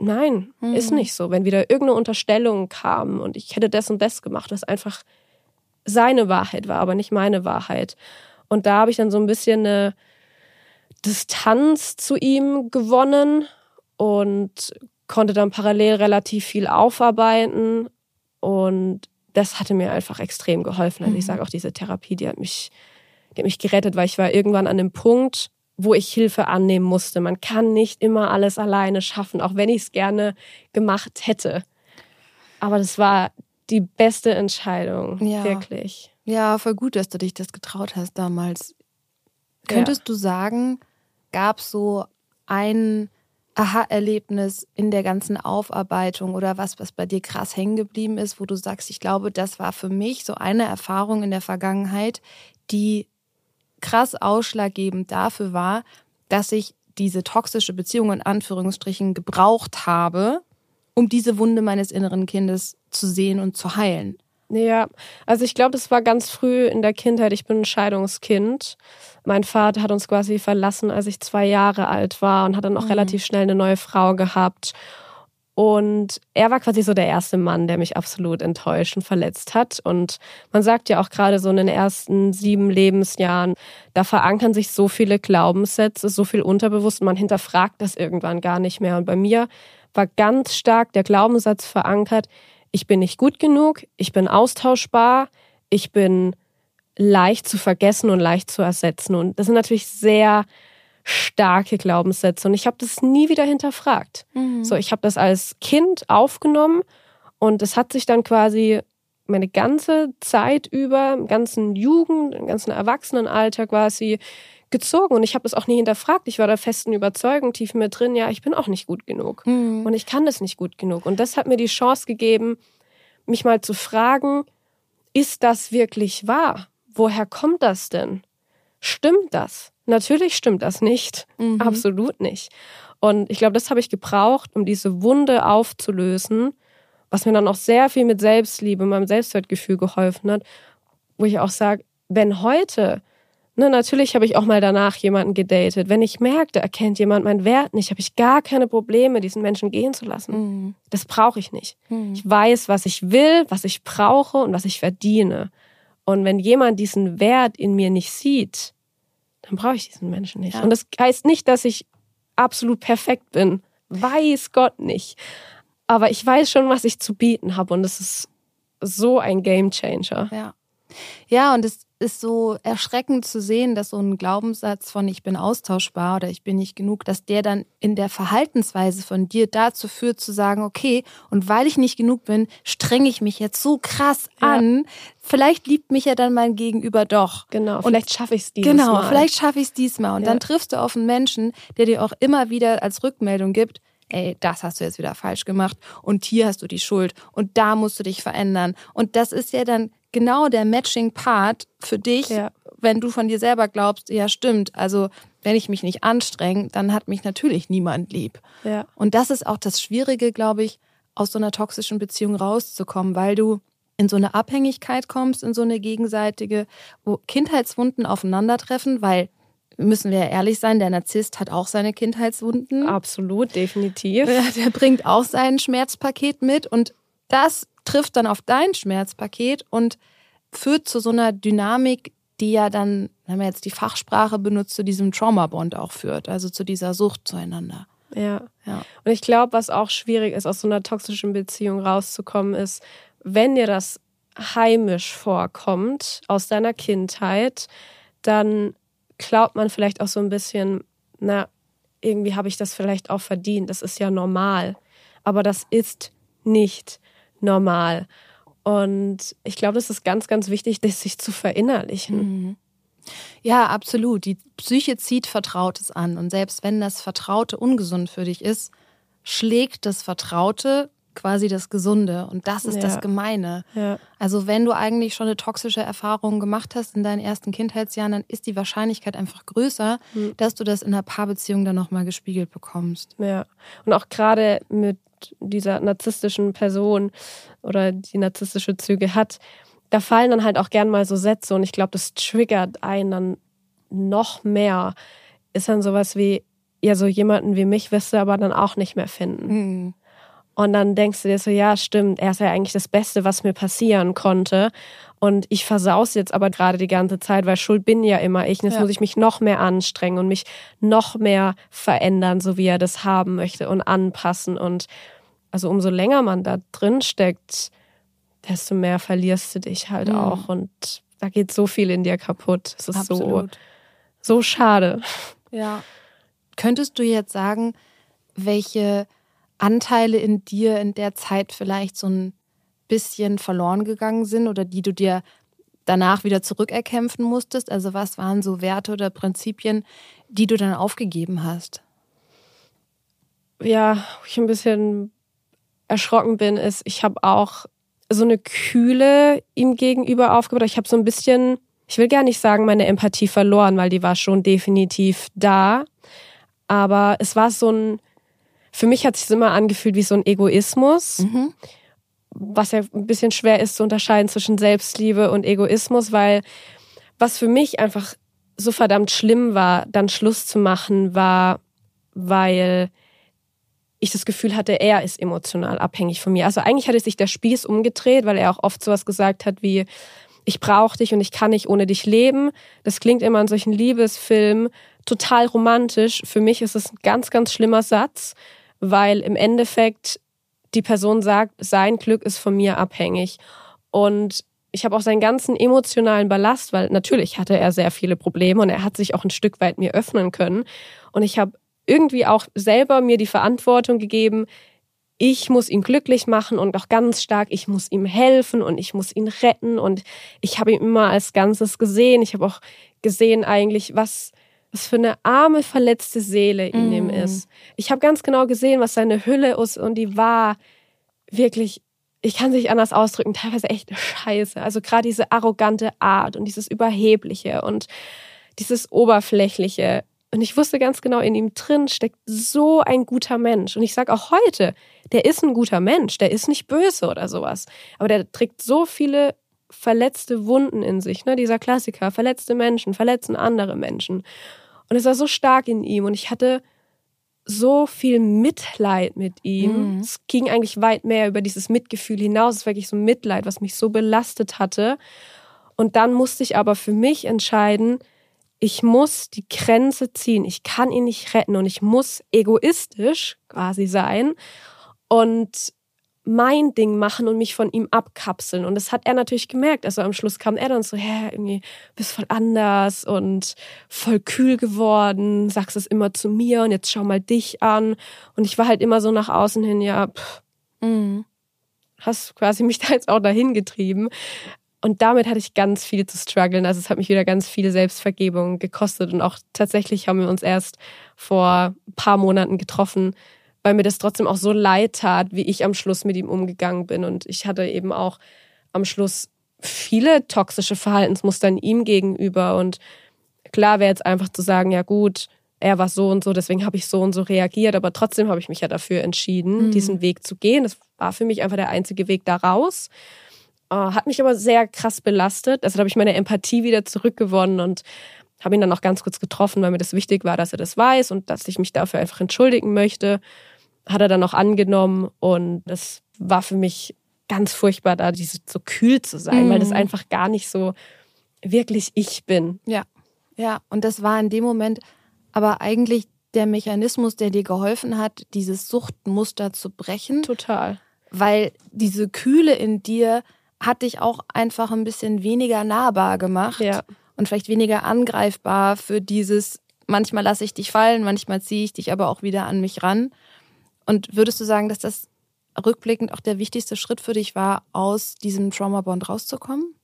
B: nein, hm. ist nicht so. Wenn wieder irgendeine Unterstellung kam und ich hätte das und das gemacht, was einfach seine Wahrheit war, aber nicht meine Wahrheit. Und da habe ich dann so ein bisschen eine Distanz zu ihm gewonnen und konnte dann parallel relativ viel aufarbeiten. Und das hatte mir einfach extrem geholfen. Also ich mhm. sage auch, diese Therapie, die hat mich, die hat mich gerettet, weil ich war irgendwann an dem Punkt, wo ich Hilfe annehmen musste. Man kann nicht immer alles alleine schaffen, auch wenn ich es gerne gemacht hätte. Aber das war die beste Entscheidung, ja. wirklich.
A: Ja, voll gut, dass du dich das getraut hast damals. Könntest ja. du sagen, gab es so ein Aha-Erlebnis in der ganzen Aufarbeitung oder was, was bei dir krass hängen geblieben ist, wo du sagst, ich glaube, das war für mich so eine Erfahrung in der Vergangenheit, die krass ausschlaggebend dafür war, dass ich diese toxische Beziehung in Anführungsstrichen gebraucht habe, um diese Wunde meines inneren Kindes zu sehen und zu heilen.
B: Ja, also ich glaube, das war ganz früh in der Kindheit. Ich bin ein Scheidungskind. Mein Vater hat uns quasi verlassen, als ich zwei Jahre alt war und hat dann auch mhm. relativ schnell eine neue Frau gehabt. Und er war quasi so der erste Mann, der mich absolut enttäuscht und verletzt hat. Und man sagt ja auch gerade so in den ersten sieben Lebensjahren, da verankern sich so viele Glaubenssätze, so viel unterbewusst. Man hinterfragt das irgendwann gar nicht mehr. Und bei mir war ganz stark der Glaubenssatz verankert, ich bin nicht gut genug, ich bin austauschbar, ich bin leicht zu vergessen und leicht zu ersetzen. Und das sind natürlich sehr starke Glaubenssätze und ich habe das nie wieder hinterfragt. Mhm. So, ich habe das als Kind aufgenommen und es hat sich dann quasi meine ganze Zeit über, im ganzen Jugend, im ganzen Erwachsenenalter quasi gezogen und ich habe das auch nie hinterfragt. Ich war der festen Überzeugung tief mir drin, ja, ich bin auch nicht gut genug mhm. und ich kann das nicht gut genug und das hat mir die Chance gegeben, mich mal zu fragen, ist das wirklich wahr? Woher kommt das denn? Stimmt das? Natürlich stimmt das nicht. Mhm. Absolut nicht. Und ich glaube, das habe ich gebraucht, um diese Wunde aufzulösen, was mir dann auch sehr viel mit Selbstliebe, meinem Selbstwertgefühl geholfen hat, wo ich auch sage, wenn heute, ne, natürlich habe ich auch mal danach jemanden gedatet, wenn ich merkte, erkennt jemand meinen Wert nicht, habe ich gar keine Probleme, diesen Menschen gehen zu lassen. Mhm. Das brauche ich nicht. Mhm. Ich weiß, was ich will, was ich brauche und was ich verdiene. Und wenn jemand diesen Wert in mir nicht sieht, dann brauche ich diesen Menschen nicht. Ja. Und das heißt nicht, dass ich absolut perfekt bin. Weiß Gott nicht. Aber ich weiß schon, was ich zu bieten habe. Und es ist so ein Game Changer.
A: Ja. Ja, und es ist so erschreckend zu sehen, dass so ein Glaubenssatz von ich bin austauschbar oder ich bin nicht genug, dass der dann in der Verhaltensweise von dir dazu führt zu sagen, okay, und weil ich nicht genug bin, strenge ich mich jetzt so krass ja. an. Vielleicht liebt mich ja dann mein Gegenüber doch.
B: Genau, vielleicht schaffe ich es diesmal.
A: Genau, vielleicht schaffe ich es diesmal. Und ja. dann triffst du auf einen Menschen, der dir auch immer wieder als Rückmeldung gibt, ey, das hast du jetzt wieder falsch gemacht und hier hast du die Schuld und da musst du dich verändern. Und das ist ja dann genau der Matching-Part für dich, ja. wenn du von dir selber glaubst, ja stimmt, also wenn ich mich nicht anstrenge, dann hat mich natürlich niemand lieb. Ja. Und das ist auch das Schwierige, glaube ich, aus so einer toxischen Beziehung rauszukommen, weil du in so eine Abhängigkeit kommst, in so eine gegenseitige, wo Kindheitswunden aufeinandertreffen, weil müssen wir ja ehrlich sein, der Narzisst hat auch seine Kindheitswunden.
B: Absolut, definitiv. [laughs]
A: Der bringt auch sein Schmerzpaket mit und das trifft dann auf dein Schmerzpaket und führt zu so einer Dynamik, die ja dann, wenn man jetzt die Fachsprache benutzt, zu diesem Trauma-Bond auch führt, also zu dieser Sucht zueinander.
B: Ja. ja. Und ich glaube, was auch schwierig ist, aus so einer toxischen Beziehung rauszukommen, ist, wenn dir das heimisch vorkommt aus deiner Kindheit, dann glaubt man vielleicht auch so ein bisschen, na, irgendwie habe ich das vielleicht auch verdient, das ist ja normal. Aber das ist nicht normal. Und ich glaube, das ist ganz, ganz wichtig, das [laughs] sich zu verinnerlichen. Mhm.
A: Ja, absolut. Die Psyche zieht Vertrautes an. Und selbst wenn das Vertraute ungesund für dich ist, schlägt das Vertraute quasi das Gesunde. Und das ist ja. das Gemeine. Ja. Also wenn du eigentlich schon eine toxische Erfahrung gemacht hast in deinen ersten Kindheitsjahren, dann ist die Wahrscheinlichkeit einfach größer, mhm. dass du das in einer Paarbeziehung dann nochmal gespiegelt bekommst.
B: Ja. Und auch gerade mit dieser narzisstischen Person oder die narzisstische Züge hat, da fallen dann halt auch gern mal so Sätze und ich glaube, das triggert einen dann noch mehr. Ist dann sowas wie, ja, so jemanden wie mich wirst du aber dann auch nicht mehr finden. Mhm. Und dann denkst du dir so, ja, stimmt, er ist ja eigentlich das Beste, was mir passieren konnte. Und ich versaus jetzt aber gerade die ganze Zeit, weil Schuld bin ja immer ich. Und jetzt ja. muss ich mich noch mehr anstrengen und mich noch mehr verändern, so wie er das haben möchte und anpassen. Und also umso länger man da drin steckt, desto mehr verlierst du dich halt mhm. auch. Und da geht so viel in dir kaputt. Es ist Absolut. so, so schade.
A: Ja. Könntest du jetzt sagen, welche Anteile in dir in der Zeit vielleicht so ein bisschen verloren gegangen sind oder die du dir danach wieder zurückerkämpfen musstest? Also was waren so Werte oder Prinzipien, die du dann aufgegeben hast?
B: Ja, wo ich ein bisschen erschrocken bin, ist, ich habe auch so eine Kühle ihm gegenüber aufgebaut. Ich habe so ein bisschen, ich will gar nicht sagen, meine Empathie verloren, weil die war schon definitiv da. Aber es war so ein für mich hat sich immer angefühlt wie so ein Egoismus. Mhm. was ja ein bisschen schwer ist zu unterscheiden zwischen Selbstliebe und Egoismus, weil was für mich einfach so verdammt schlimm war, dann Schluss zu machen, war, weil ich das Gefühl hatte, er ist emotional abhängig von mir. Also eigentlich hatte sich der Spieß umgedreht, weil er auch oft sowas gesagt hat wie, ich brauche dich und ich kann nicht ohne dich leben. Das klingt immer in solchen Liebesfilmen total romantisch. Für mich ist es ein ganz, ganz schlimmer Satz, weil im Endeffekt die Person sagt, sein Glück ist von mir abhängig. Und ich habe auch seinen ganzen emotionalen Ballast, weil natürlich hatte er sehr viele Probleme und er hat sich auch ein Stück weit mir öffnen können. Und ich habe irgendwie auch selber mir die Verantwortung gegeben, ich muss ihn glücklich machen und auch ganz stark, ich muss ihm helfen und ich muss ihn retten und ich habe ihn immer als Ganzes gesehen. Ich habe auch gesehen eigentlich, was, was für eine arme, verletzte Seele in mm. ihm ist. Ich habe ganz genau gesehen, was seine Hülle ist und die war wirklich ich kann sich anders ausdrücken, teilweise echt scheiße. Also gerade diese arrogante Art und dieses Überhebliche und dieses Oberflächliche. Und ich wusste ganz genau, in ihm drin steckt so ein guter Mensch. Und ich sage auch heute, der ist ein guter Mensch, der ist nicht böse oder sowas. Aber der trägt so viele verletzte Wunden in sich. Ne? Dieser Klassiker, verletzte Menschen verletzen andere Menschen. Und es war so stark in ihm. Und ich hatte so viel Mitleid mit ihm. Mhm. Es ging eigentlich weit mehr über dieses Mitgefühl hinaus. Es war wirklich so ein Mitleid, was mich so belastet hatte. Und dann musste ich aber für mich entscheiden, ich muss die Grenze ziehen. Ich kann ihn nicht retten und ich muss egoistisch quasi sein und mein Ding machen und mich von ihm abkapseln. Und das hat er natürlich gemerkt. Also am Schluss kam er dann so, hä, irgendwie bist voll anders und voll kühl geworden, sagst es immer zu mir und jetzt schau mal dich an. Und ich war halt immer so nach außen hin, ja, pff, mhm. hast quasi mich [laughs] da jetzt auch dahin getrieben. Und damit hatte ich ganz viel zu strugglen. Also es hat mich wieder ganz viel Selbstvergebung gekostet. Und auch tatsächlich haben wir uns erst vor ein paar Monaten getroffen, weil mir das trotzdem auch so leid tat, wie ich am Schluss mit ihm umgegangen bin. Und ich hatte eben auch am Schluss viele toxische Verhaltensmuster in ihm gegenüber. Und klar wäre jetzt einfach zu sagen, ja gut, er war so und so, deswegen habe ich so und so reagiert, aber trotzdem habe ich mich ja dafür entschieden, mhm. diesen Weg zu gehen. Das war für mich einfach der einzige Weg da raus. Äh, hat mich aber sehr krass belastet. Also habe ich meine Empathie wieder zurückgewonnen und habe ihn dann auch ganz kurz getroffen, weil mir das wichtig war, dass er das weiß und dass ich mich dafür einfach entschuldigen möchte. Hat er dann auch angenommen und das war für mich ganz furchtbar, da diese, so kühl zu sein, mhm. weil das mhm. einfach gar nicht so wirklich ich bin.
A: Ja, ja. Und das war in dem Moment aber eigentlich der Mechanismus, der dir geholfen hat, dieses Suchtmuster zu brechen.
B: Total.
A: Weil diese Kühle in dir hat dich auch einfach ein bisschen weniger nahbar gemacht.
B: Ja
A: und vielleicht weniger angreifbar für dieses, manchmal lasse ich dich fallen, manchmal ziehe ich dich aber auch wieder an mich ran. Und würdest du sagen, dass das rückblickend auch der wichtigste Schritt für dich war, aus diesem Trauma-Bond rauszukommen?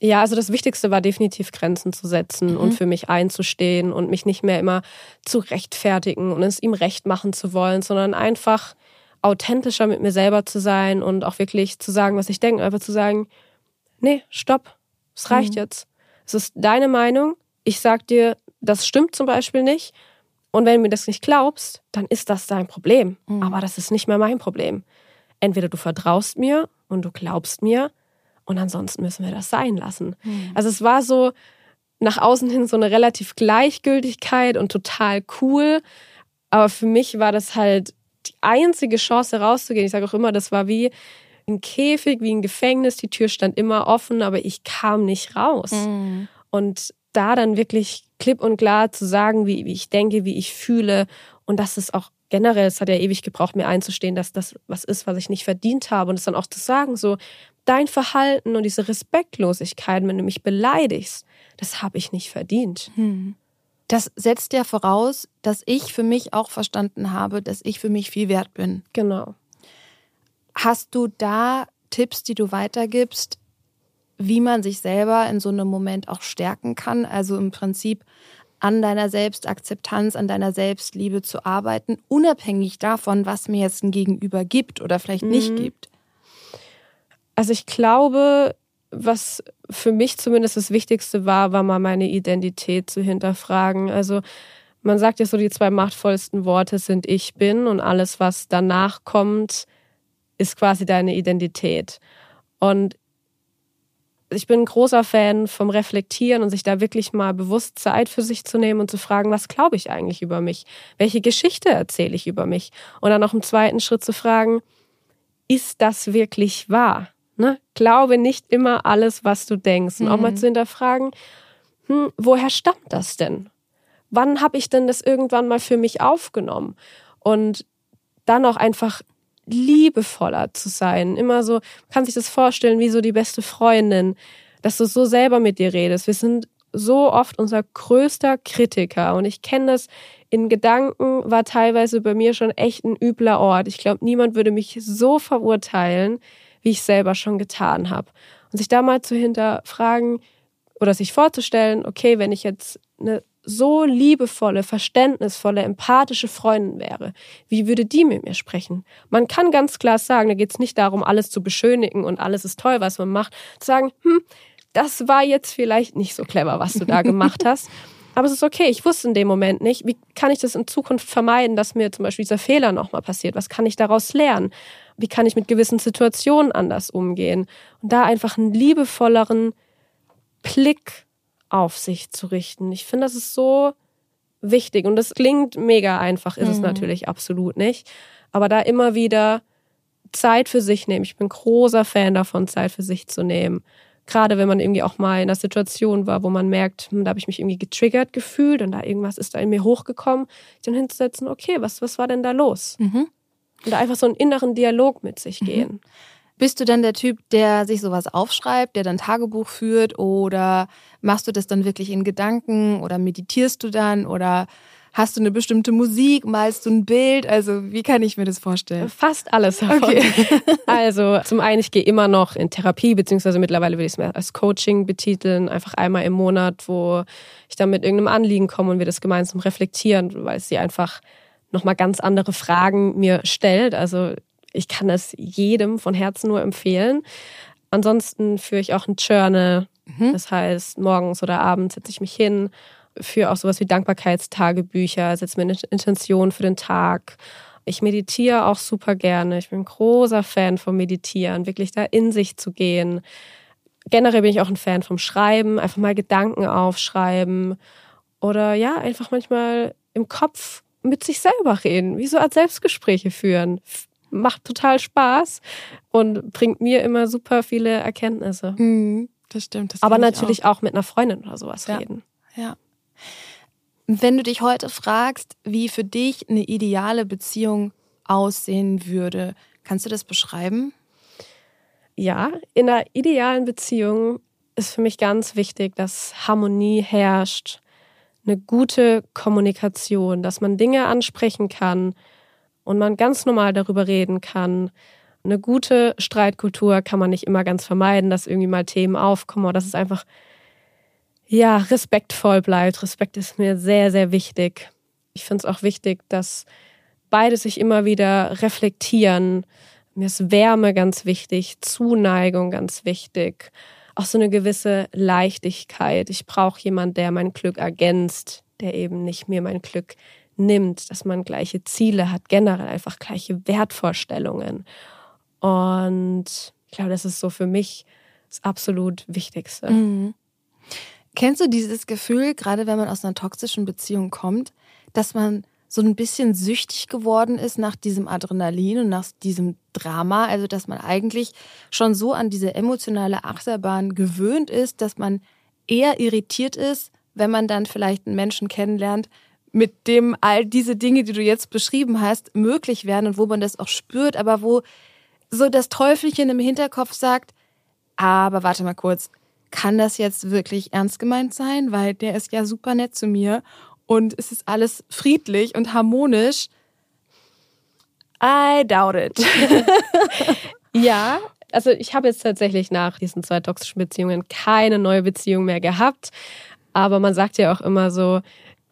B: Ja, also das Wichtigste war definitiv Grenzen zu setzen mhm. und für mich einzustehen und mich nicht mehr immer zu rechtfertigen und es ihm recht machen zu wollen, sondern einfach authentischer mit mir selber zu sein und auch wirklich zu sagen, was ich denke, einfach zu sagen, nee, stopp, es reicht mhm. jetzt. Es ist deine Meinung. Ich sag dir, das stimmt zum Beispiel nicht. Und wenn du mir das nicht glaubst, dann ist das dein Problem. Mhm. Aber das ist nicht mehr mein Problem. Entweder du vertraust mir und du glaubst mir und ansonsten müssen wir das sein lassen. Mhm. Also es war so nach außen hin so eine relativ Gleichgültigkeit und total cool. Aber für mich war das halt die einzige Chance rauszugehen. Ich sage auch immer, das war wie ein Käfig, wie ein Gefängnis. Die Tür stand immer offen, aber ich kam nicht raus. Mhm. Und da dann wirklich klipp und klar zu sagen, wie, wie ich denke, wie ich fühle und dass es auch generell, es hat ja ewig gebraucht, mir einzustehen, dass das was ist, was ich nicht verdient habe und es dann auch zu sagen, so dein Verhalten und diese Respektlosigkeit, wenn du mich beleidigst, das habe ich nicht verdient. Hm.
A: Das setzt ja voraus, dass ich für mich auch verstanden habe, dass ich für mich viel wert bin.
B: Genau.
A: Hast du da Tipps, die du weitergibst, wie man sich selber in so einem Moment auch stärken kann? Also im Prinzip an deiner Selbstakzeptanz, an deiner Selbstliebe zu arbeiten, unabhängig davon, was mir jetzt ein Gegenüber gibt oder vielleicht mhm. nicht gibt.
B: Also ich glaube, was für mich zumindest das Wichtigste war, war mal meine Identität zu hinterfragen. Also man sagt ja so, die zwei machtvollsten Worte sind ich bin und alles, was danach kommt, ist quasi deine Identität. Und ich bin ein großer Fan vom Reflektieren und sich da wirklich mal bewusst Zeit für sich zu nehmen und zu fragen, was glaube ich eigentlich über mich? Welche Geschichte erzähle ich über mich? Und dann noch im zweiten Schritt zu fragen, ist das wirklich wahr? Ne? Glaube nicht immer alles, was du denkst. Und auch mal mhm. zu hinterfragen, hm, woher stammt das denn? Wann habe ich denn das irgendwann mal für mich aufgenommen? Und dann auch einfach liebevoller zu sein. Immer so, kann sich das vorstellen, wie so die beste Freundin, dass du so selber mit dir redest. Wir sind so oft unser größter Kritiker und ich kenne das in Gedanken war teilweise bei mir schon echt ein übler Ort. Ich glaube, niemand würde mich so verurteilen, wie ich selber schon getan habe. Und sich da mal zu hinterfragen oder sich vorzustellen, okay, wenn ich jetzt eine so liebevolle, verständnisvolle, empathische Freundin wäre, wie würde die mit mir sprechen? Man kann ganz klar sagen, da geht es nicht darum, alles zu beschönigen und alles ist toll, was man macht, zu sagen, hm, das war jetzt vielleicht nicht so clever, was du da gemacht [laughs] hast. Aber es ist okay, ich wusste in dem Moment nicht, wie kann ich das in Zukunft vermeiden, dass mir zum Beispiel dieser Fehler nochmal passiert? Was kann ich daraus lernen? Wie kann ich mit gewissen Situationen anders umgehen? Und da einfach einen liebevolleren Blick auf sich zu richten. Ich finde, das ist so wichtig und das klingt mega einfach, ist mhm. es natürlich absolut nicht. Aber da immer wieder Zeit für sich nehmen. Ich bin großer Fan davon, Zeit für sich zu nehmen. Gerade wenn man irgendwie auch mal in einer Situation war, wo man merkt, hm, da habe ich mich irgendwie getriggert gefühlt und da irgendwas ist da in mir hochgekommen, dann hinzusetzen, okay, was, was war denn da los? Mhm. Und da einfach so einen inneren Dialog mit sich mhm.
A: Bist du dann der Typ, der sich sowas aufschreibt, der dann Tagebuch führt oder machst du das dann wirklich in Gedanken oder meditierst du dann oder hast du eine bestimmte Musik, malst du ein Bild? Also wie kann ich mir das vorstellen?
B: Fast alles. Davon. Okay. [laughs] [laughs] also zum einen, ich gehe immer noch in Therapie, beziehungsweise mittlerweile würde ich es mehr als Coaching betiteln, einfach einmal im Monat, wo ich dann mit irgendeinem Anliegen komme und wir das gemeinsam reflektieren, weil sie einfach nochmal ganz andere Fragen mir stellt. Also ich kann es jedem von Herzen nur empfehlen. Ansonsten führe ich auch ein Journal. Mhm. Das heißt, morgens oder abends setze ich mich hin, führe auch sowas wie Dankbarkeitstagebücher, setze mir eine Intention für den Tag. Ich meditiere auch super gerne. Ich bin ein großer Fan vom Meditieren, wirklich da in sich zu gehen. Generell bin ich auch ein Fan vom Schreiben, einfach mal Gedanken aufschreiben oder ja, einfach manchmal im Kopf mit sich selber reden, wie so Art Selbstgespräche führen macht total Spaß und bringt mir immer super viele Erkenntnisse.
A: Mhm, das stimmt. Das
B: Aber natürlich auch. auch. mit einer Freundin oder sowas
A: ja.
B: reden.
A: Ja. Wenn du dich heute fragst, wie für dich eine ideale Beziehung aussehen würde, kannst du das beschreiben?
B: Ja, in einer idealen Beziehung ist für mich ganz wichtig, dass Harmonie herrscht, eine gute Kommunikation, dass man Dinge ansprechen kann, und man ganz normal darüber reden kann. Eine gute Streitkultur kann man nicht immer ganz vermeiden, dass irgendwie mal Themen aufkommen, aber dass es einfach ja respektvoll bleibt. Respekt ist mir sehr, sehr wichtig. Ich finde es auch wichtig, dass beide sich immer wieder reflektieren. Mir ist Wärme ganz wichtig, Zuneigung ganz wichtig, auch so eine gewisse Leichtigkeit. Ich brauche jemanden, der mein Glück ergänzt, der eben nicht mir mein Glück nimmt, dass man gleiche Ziele hat, generell einfach gleiche Wertvorstellungen. Und ich glaube, das ist so für mich das absolut Wichtigste.
A: Mhm. Kennst du dieses Gefühl, gerade wenn man aus einer toxischen Beziehung kommt, dass man so ein bisschen süchtig geworden ist nach diesem Adrenalin und nach diesem Drama, also dass man eigentlich schon so an diese emotionale Achterbahn gewöhnt ist, dass man eher irritiert ist, wenn man dann vielleicht einen Menschen kennenlernt, mit dem all diese Dinge, die du jetzt beschrieben hast, möglich werden und wo man das auch spürt, aber wo so das Teufelchen im Hinterkopf sagt, aber warte mal kurz, kann das jetzt wirklich ernst gemeint sein? Weil der ist ja super nett zu mir und es ist alles friedlich und harmonisch. I doubt it. [laughs]
B: ja, also ich habe jetzt tatsächlich nach diesen zwei toxischen Beziehungen keine neue Beziehung mehr gehabt. Aber man sagt ja auch immer so,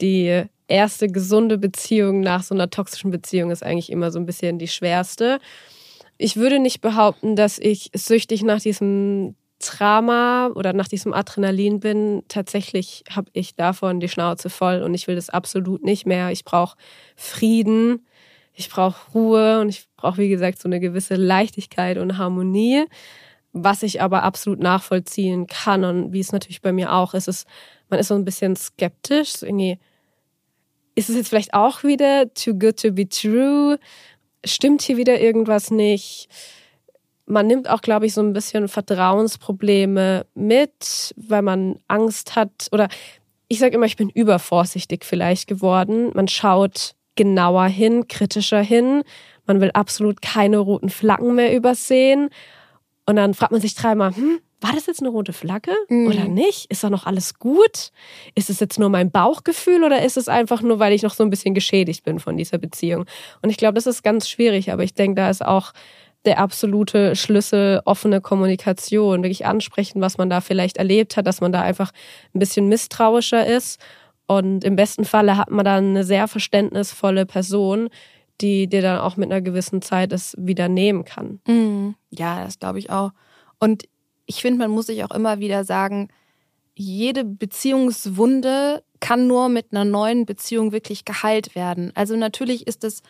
B: die erste gesunde Beziehung nach so einer toxischen Beziehung ist eigentlich immer so ein bisschen die schwerste. Ich würde nicht behaupten, dass ich süchtig nach diesem Drama oder nach diesem Adrenalin bin. Tatsächlich habe ich davon die Schnauze voll und ich will das absolut nicht mehr. Ich brauche Frieden. Ich brauche Ruhe und ich brauche, wie gesagt, so eine gewisse Leichtigkeit und Harmonie, was ich aber absolut nachvollziehen kann und wie es natürlich bei mir auch ist. ist man ist so ein bisschen skeptisch. Irgendwie, ist es jetzt vielleicht auch wieder too good to be true? Stimmt hier wieder irgendwas nicht? Man nimmt auch, glaube ich, so ein bisschen Vertrauensprobleme mit, weil man Angst hat oder ich sage immer, ich bin übervorsichtig vielleicht geworden. Man schaut genauer hin, kritischer hin. Man will absolut keine roten Flaggen mehr übersehen. Und dann fragt man sich dreimal, hm, war das jetzt eine rote Flagge mhm. oder nicht? Ist da noch alles gut? Ist es jetzt nur mein Bauchgefühl oder ist es einfach nur, weil ich noch so ein bisschen geschädigt bin von dieser Beziehung? Und ich glaube, das ist ganz schwierig, aber ich denke, da ist auch der absolute Schlüssel offene Kommunikation, wirklich ansprechen, was man da vielleicht erlebt hat, dass man da einfach ein bisschen misstrauischer ist. Und im besten Falle hat man dann eine sehr verständnisvolle Person, die dir dann auch mit einer gewissen Zeit es wieder nehmen kann.
A: Mhm. Ja, das glaube ich auch. Und ich finde, man muss sich auch immer wieder sagen, jede Beziehungswunde kann nur mit einer neuen Beziehung wirklich geheilt werden. Also natürlich ist es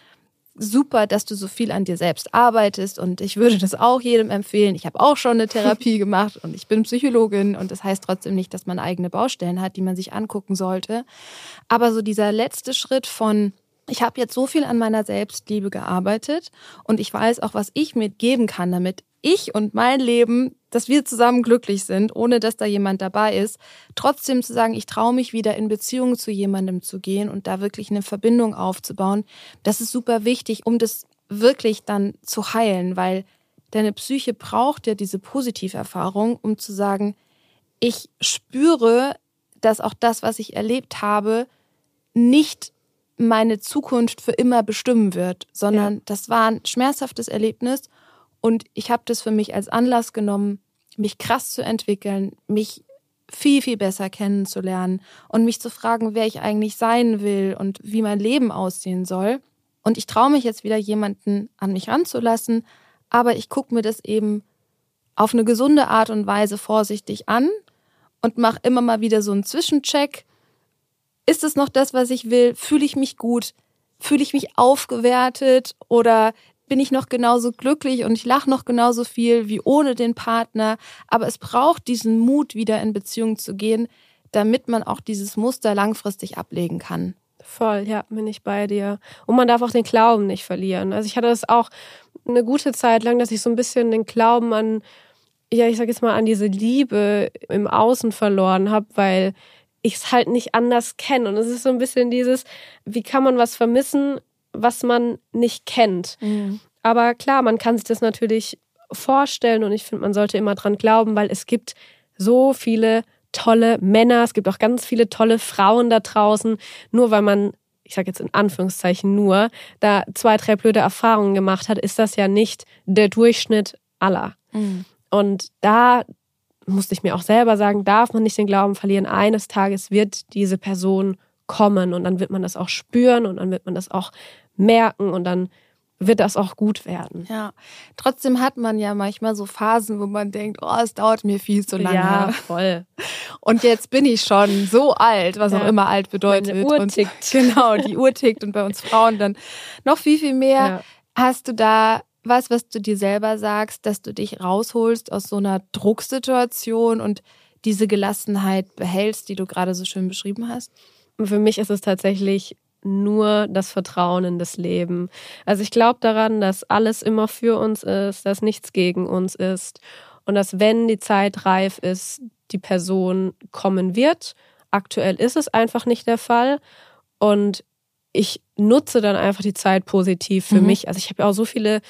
A: super, dass du so viel an dir selbst arbeitest und ich würde das auch jedem empfehlen. Ich habe auch schon eine Therapie [laughs] gemacht und ich bin Psychologin und das heißt trotzdem nicht, dass man eigene Baustellen hat, die man sich angucken sollte. Aber so dieser letzte Schritt von ich habe jetzt so viel an meiner Selbstliebe gearbeitet und ich weiß auch, was ich mitgeben kann, damit ich und mein Leben, dass wir zusammen glücklich sind, ohne dass da jemand dabei ist, trotzdem zu sagen, ich traue mich wieder in Beziehung zu jemandem zu gehen und da wirklich eine Verbindung aufzubauen, das ist super wichtig, um das wirklich dann zu heilen, weil deine Psyche braucht ja diese Positiverfahrung, um zu sagen, ich spüre, dass auch das, was ich erlebt habe, nicht meine Zukunft für immer bestimmen wird, sondern ja. das war ein schmerzhaftes Erlebnis und ich habe das für mich als Anlass genommen, mich krass zu entwickeln, mich viel, viel besser kennenzulernen und mich zu fragen, wer ich eigentlich sein will und wie mein Leben aussehen soll. Und ich traue mich jetzt wieder jemanden an mich ranzulassen, aber ich gucke mir das eben auf eine gesunde Art und Weise vorsichtig an und mache immer mal wieder so einen Zwischencheck. Ist es noch das, was ich will? Fühle ich mich gut? Fühle ich mich aufgewertet oder bin ich noch genauso glücklich und ich lache noch genauso viel wie ohne den Partner. Aber es braucht diesen Mut, wieder in Beziehung zu gehen, damit man auch dieses Muster langfristig ablegen kann.
B: Voll, ja, bin ich bei dir. Und man darf auch den Glauben nicht verlieren. Also ich hatte das auch eine gute Zeit lang, dass ich so ein bisschen den Glauben an, ja, ich sag jetzt mal, an diese Liebe im Außen verloren habe, weil ich es halt nicht anders kenne. Und es ist so ein bisschen dieses, wie kann man was vermissen, was man nicht kennt. Mhm. Aber klar, man kann sich das natürlich vorstellen und ich finde, man sollte immer dran glauben, weil es gibt so viele tolle Männer, es gibt auch ganz viele tolle Frauen da draußen, nur weil man ich sage jetzt in Anführungszeichen nur, da zwei, drei blöde Erfahrungen gemacht hat, ist das ja nicht der Durchschnitt aller. Mhm. Und da musste ich mir auch selber sagen, darf man nicht den Glauben verlieren, eines Tages wird diese Person kommen und dann wird man das auch spüren und dann wird man das auch merken und dann wird das auch gut werden.
A: Ja, trotzdem hat man ja manchmal so Phasen, wo man denkt, oh, es dauert mir viel zu lange.
B: Ja, voll.
A: Und jetzt bin ich schon so alt, was ja. auch immer alt bedeutet.
B: Meine Uhr und tickt. [laughs]
A: Genau, die Uhr tickt und bei uns Frauen dann noch viel, viel mehr. Ja. Hast du da was, was du dir selber sagst, dass du dich rausholst aus so einer Drucksituation und diese Gelassenheit behältst, die du gerade so schön beschrieben hast?
B: Für mich ist es tatsächlich nur das Vertrauen in das Leben. Also ich glaube daran, dass alles immer für uns ist, dass nichts gegen uns ist und dass wenn die Zeit reif ist, die Person kommen wird. Aktuell ist es einfach nicht der Fall und ich nutze dann einfach die Zeit positiv für mhm. mich. Also ich habe ja auch so viele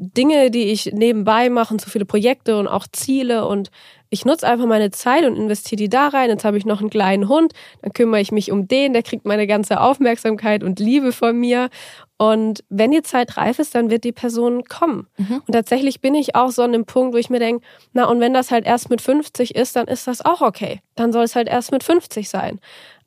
B: Dinge, die ich nebenbei mache, so viele Projekte und auch Ziele und ich nutze einfach meine Zeit und investiere die da rein. Jetzt habe ich noch einen kleinen Hund, dann kümmere ich mich um den, der kriegt meine ganze Aufmerksamkeit und Liebe von mir. Und wenn die Zeit reif ist, dann wird die Person kommen. Mhm. Und tatsächlich bin ich auch so an dem Punkt, wo ich mir denke, na, und wenn das halt erst mit 50 ist, dann ist das auch okay. Dann soll es halt erst mit 50 sein.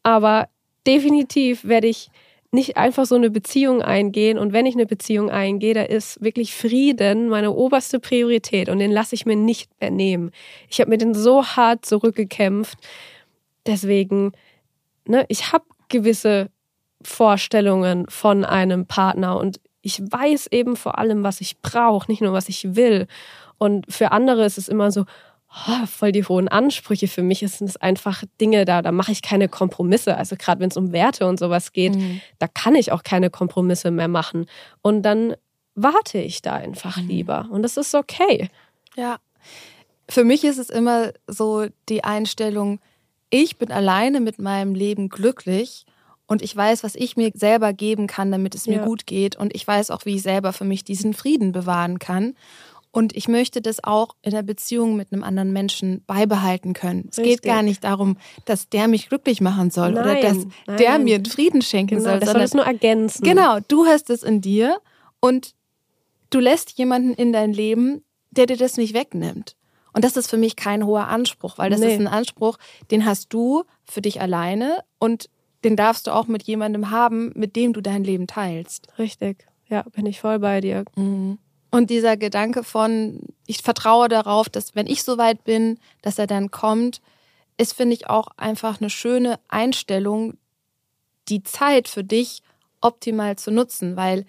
B: Aber definitiv werde ich nicht einfach so eine Beziehung eingehen. Und wenn ich eine Beziehung eingehe, da ist wirklich Frieden meine oberste Priorität und den lasse ich mir nicht mehr nehmen. Ich habe mir den so hart zurückgekämpft. Deswegen, ne, ich habe gewisse Vorstellungen von einem Partner und ich weiß eben vor allem, was ich brauche, nicht nur, was ich will. Und für andere ist es immer so, oh, voll die hohen Ansprüche. Für mich sind es einfach Dinge, da, da mache ich keine Kompromisse. Also gerade wenn es um Werte und sowas geht, mhm. da kann ich auch keine Kompromisse mehr machen. Und dann warte ich da einfach mhm. lieber. Und das ist okay.
A: Ja. Für mich ist es immer so die Einstellung, ich bin alleine mit meinem Leben glücklich und ich weiß, was ich mir selber geben kann, damit es mir ja. gut geht und ich weiß auch, wie ich selber für mich diesen Frieden bewahren kann. Und ich möchte das auch in der Beziehung mit einem anderen Menschen beibehalten können. Es geht gar nicht darum, dass der mich glücklich machen soll nein, oder dass nein. der mir einen Frieden schenken
B: genau,
A: soll.
B: Das soll es nur ergänzen.
A: Genau, du hast es in dir und du lässt jemanden in dein Leben, der dir das nicht wegnimmt. Und das ist für mich kein hoher Anspruch, weil das nee. ist ein Anspruch, den hast du für dich alleine und den darfst du auch mit jemandem haben, mit dem du dein Leben teilst.
B: Richtig. Ja, bin ich voll bei dir.
A: Mhm. Und dieser Gedanke von, ich vertraue darauf, dass wenn ich soweit bin, dass er dann kommt, ist, finde ich, auch einfach eine schöne Einstellung, die Zeit für dich optimal zu nutzen, weil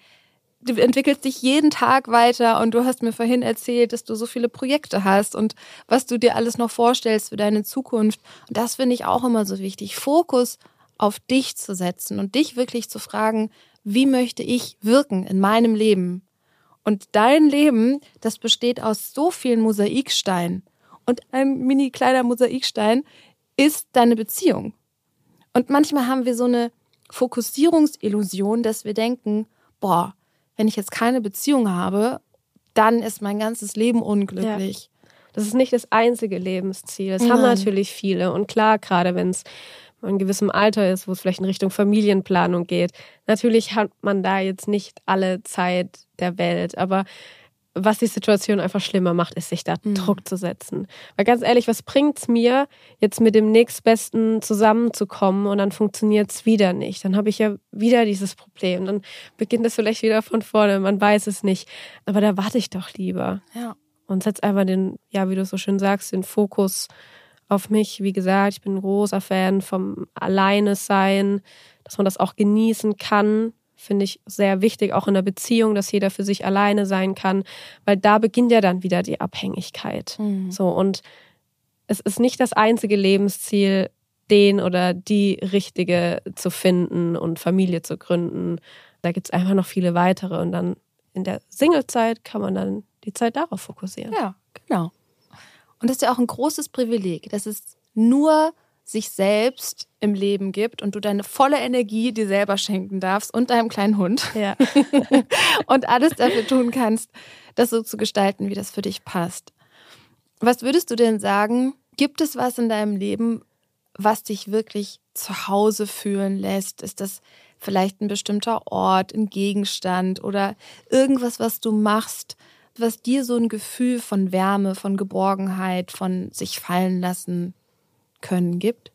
A: du entwickelst dich jeden Tag weiter und du hast mir vorhin erzählt, dass du so viele Projekte hast und was du dir alles noch vorstellst für deine Zukunft. Und das finde ich auch immer so wichtig. Fokus auf dich zu setzen und dich wirklich zu fragen, wie möchte ich wirken in meinem Leben? Und dein Leben, das besteht aus so vielen Mosaiksteinen. Und ein mini kleiner Mosaikstein ist deine Beziehung. Und manchmal haben wir so eine Fokussierungsillusion, dass wir denken, boah, wenn ich jetzt keine Beziehung habe, dann ist mein ganzes Leben unglücklich.
B: Ja. Das ist nicht das einzige Lebensziel. Das Nein. haben natürlich viele. Und klar, gerade wenn es in gewissem Alter ist, wo es vielleicht in Richtung Familienplanung geht. Natürlich hat man da jetzt nicht alle Zeit der Welt, aber was die Situation einfach schlimmer macht, ist, sich da mhm. Druck zu setzen. Weil ganz ehrlich, was bringt es mir, jetzt mit dem nächstbesten zusammenzukommen und dann funktioniert es wieder nicht? Dann habe ich ja wieder dieses Problem. Dann beginnt es vielleicht wieder von vorne, man weiß es nicht. Aber da warte ich doch lieber.
A: Ja.
B: Und setze einfach den, ja, wie du so schön sagst, den Fokus auf mich. Wie gesagt, ich bin ein großer Fan vom Alleine sein, dass man das auch genießen kann. Finde ich sehr wichtig, auch in der Beziehung, dass jeder für sich alleine sein kann, weil da beginnt ja dann wieder die Abhängigkeit. Mhm. So und es ist nicht das einzige Lebensziel, den oder die richtige zu finden und Familie zu gründen. Da gibt es einfach noch viele weitere und dann in der Singlezeit kann man dann die Zeit darauf fokussieren.
A: Ja, genau. Und das ist ja auch ein großes Privileg, dass es nur sich selbst im Leben gibt und du deine volle Energie dir selber schenken darfst und deinem kleinen Hund.
B: Ja. [laughs]
A: und alles dafür tun kannst, das so zu gestalten, wie das für dich passt. Was würdest du denn sagen? Gibt es was in deinem Leben, was dich wirklich zu Hause fühlen lässt? Ist das vielleicht ein bestimmter Ort, ein Gegenstand oder irgendwas, was du machst, was dir so ein Gefühl von Wärme, von Geborgenheit, von sich fallen lassen können gibt?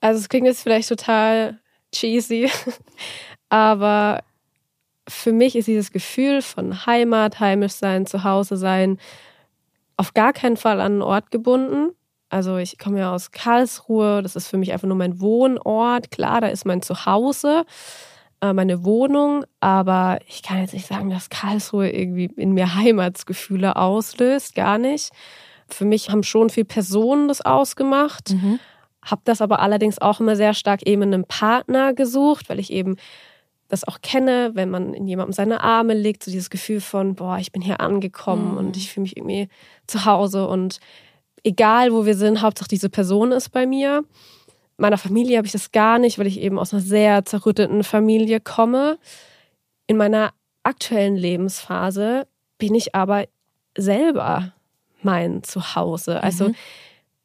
B: Also es klingt jetzt vielleicht total cheesy, [laughs] aber für mich ist dieses Gefühl von Heimat, heimisch sein, zu Hause sein, auf gar keinen Fall an einen Ort gebunden. Also ich komme ja aus Karlsruhe, das ist für mich einfach nur mein Wohnort. Klar, da ist mein Zuhause. Äh, meine Wohnung, aber ich kann jetzt nicht sagen, dass Karlsruhe irgendwie in mir Heimatsgefühle auslöst, gar nicht. Für mich haben schon viel Personen das ausgemacht, mhm. habe das aber allerdings auch immer sehr stark eben in einem Partner gesucht, weil ich eben das auch kenne, wenn man in jemandem seine Arme legt, so dieses Gefühl von, boah, ich bin hier angekommen mhm. und ich fühle mich irgendwie zu Hause und egal wo wir sind, Hauptsache diese Person ist bei mir meiner Familie habe ich das gar nicht, weil ich eben aus einer sehr zerrütteten Familie komme. In meiner aktuellen Lebensphase bin ich aber selber mein Zuhause. Also mhm.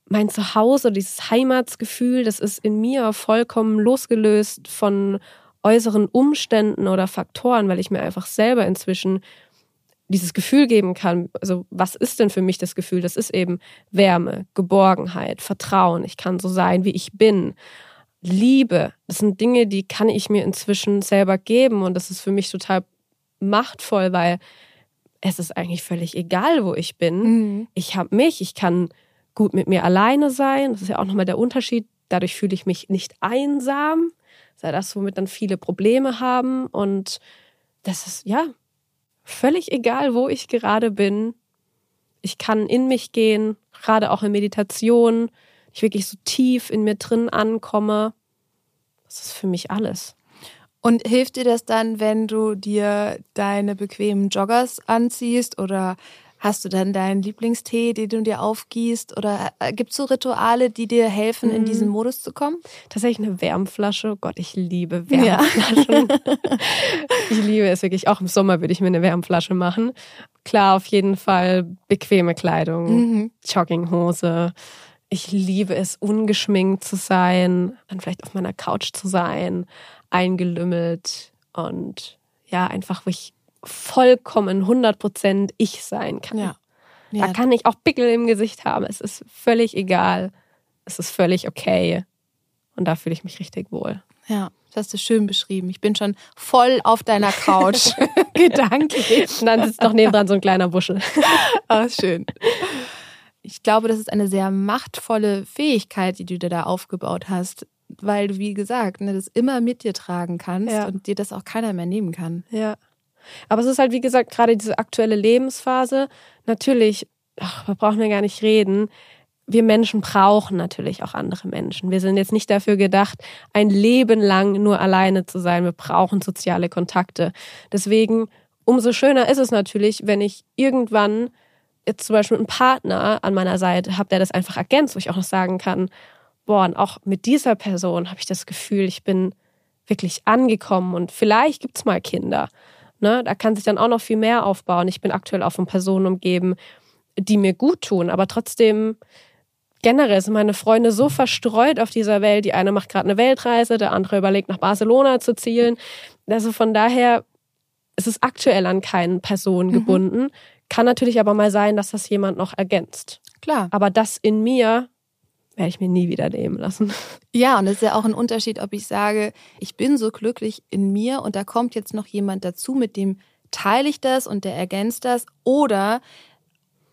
B: mein Zuhause, dieses Heimatsgefühl, das ist in mir vollkommen losgelöst von äußeren Umständen oder Faktoren, weil ich mir einfach selber inzwischen dieses Gefühl geben kann. Also was ist denn für mich das Gefühl? Das ist eben Wärme, Geborgenheit, Vertrauen. Ich kann so sein, wie ich bin. Liebe, das sind Dinge, die kann ich mir inzwischen selber geben und das ist für mich total machtvoll, weil es ist eigentlich völlig egal, wo ich bin. Mhm. Ich habe mich, ich kann gut mit mir alleine sein. Das ist ja auch nochmal der Unterschied. Dadurch fühle ich mich nicht einsam. Sei das, womit dann viele Probleme haben und das ist ja völlig egal, wo ich gerade bin. Ich kann in mich gehen, gerade auch in Meditation. Ich wirklich so tief in mir drin ankomme. Das ist für mich alles.
A: Und hilft dir das dann, wenn du dir deine bequemen Joggers anziehst oder Hast du dann deinen Lieblingstee, den du dir aufgießt? Oder äh, gibt es so Rituale, die dir helfen, in diesen mhm. Modus zu kommen?
B: Tatsächlich eine Wärmflasche. Oh Gott, ich liebe Wärmflaschen. Ja. [laughs] ich liebe es wirklich. Auch im Sommer würde ich mir eine Wärmflasche machen. Klar, auf jeden Fall bequeme Kleidung, mhm. Jogginghose. Ich liebe es, ungeschminkt zu sein, dann vielleicht auf meiner Couch zu sein, eingelümmelt und ja, einfach, wo ich vollkommen 100% ich sein kann. Ja. Ja. Da kann ich auch Pickel im Gesicht haben. Es ist völlig egal. Es ist völlig okay. Und da fühle ich mich richtig wohl.
A: Ja, das hast du schön beschrieben. Ich bin schon voll auf deiner Couch. [laughs] [laughs] Gedanklich.
B: Und dann sitzt noch nebendran so ein kleiner Buschel.
A: Ach, [laughs] schön. Ich glaube, das ist eine sehr machtvolle Fähigkeit, die du dir da aufgebaut hast, weil du, wie gesagt, ne, das immer mit dir tragen kannst ja. und dir das auch keiner mehr nehmen kann.
B: Ja. Aber es ist halt, wie gesagt, gerade diese aktuelle Lebensphase. Natürlich, ach, wir brauchen ja gar nicht reden. Wir Menschen brauchen natürlich auch andere Menschen. Wir sind jetzt nicht dafür gedacht, ein Leben lang nur alleine zu sein. Wir brauchen soziale Kontakte. Deswegen, umso schöner ist es natürlich, wenn ich irgendwann jetzt zum Beispiel einen Partner an meiner Seite habe, der das einfach ergänzt, wo ich auch noch sagen kann, boah, und auch mit dieser Person habe ich das Gefühl, ich bin wirklich angekommen und vielleicht gibt's mal Kinder. Ne? Da kann sich dann auch noch viel mehr aufbauen. Ich bin aktuell auch von Personen umgeben, die mir gut tun, aber trotzdem generell sind meine Freunde so verstreut auf dieser Welt. Die eine macht gerade eine Weltreise, der andere überlegt, nach Barcelona zu zielen. Also von daher ist es aktuell an keinen Personen mhm. gebunden. Mhm. Kann natürlich aber mal sein, dass das jemand noch ergänzt.
A: Klar.
B: Aber das in mir werde ich mir nie wieder nehmen lassen.
A: Ja, und es ist ja auch ein Unterschied, ob ich sage, ich bin so glücklich in mir und da kommt jetzt noch jemand dazu, mit dem teile ich das und der ergänzt das. Oder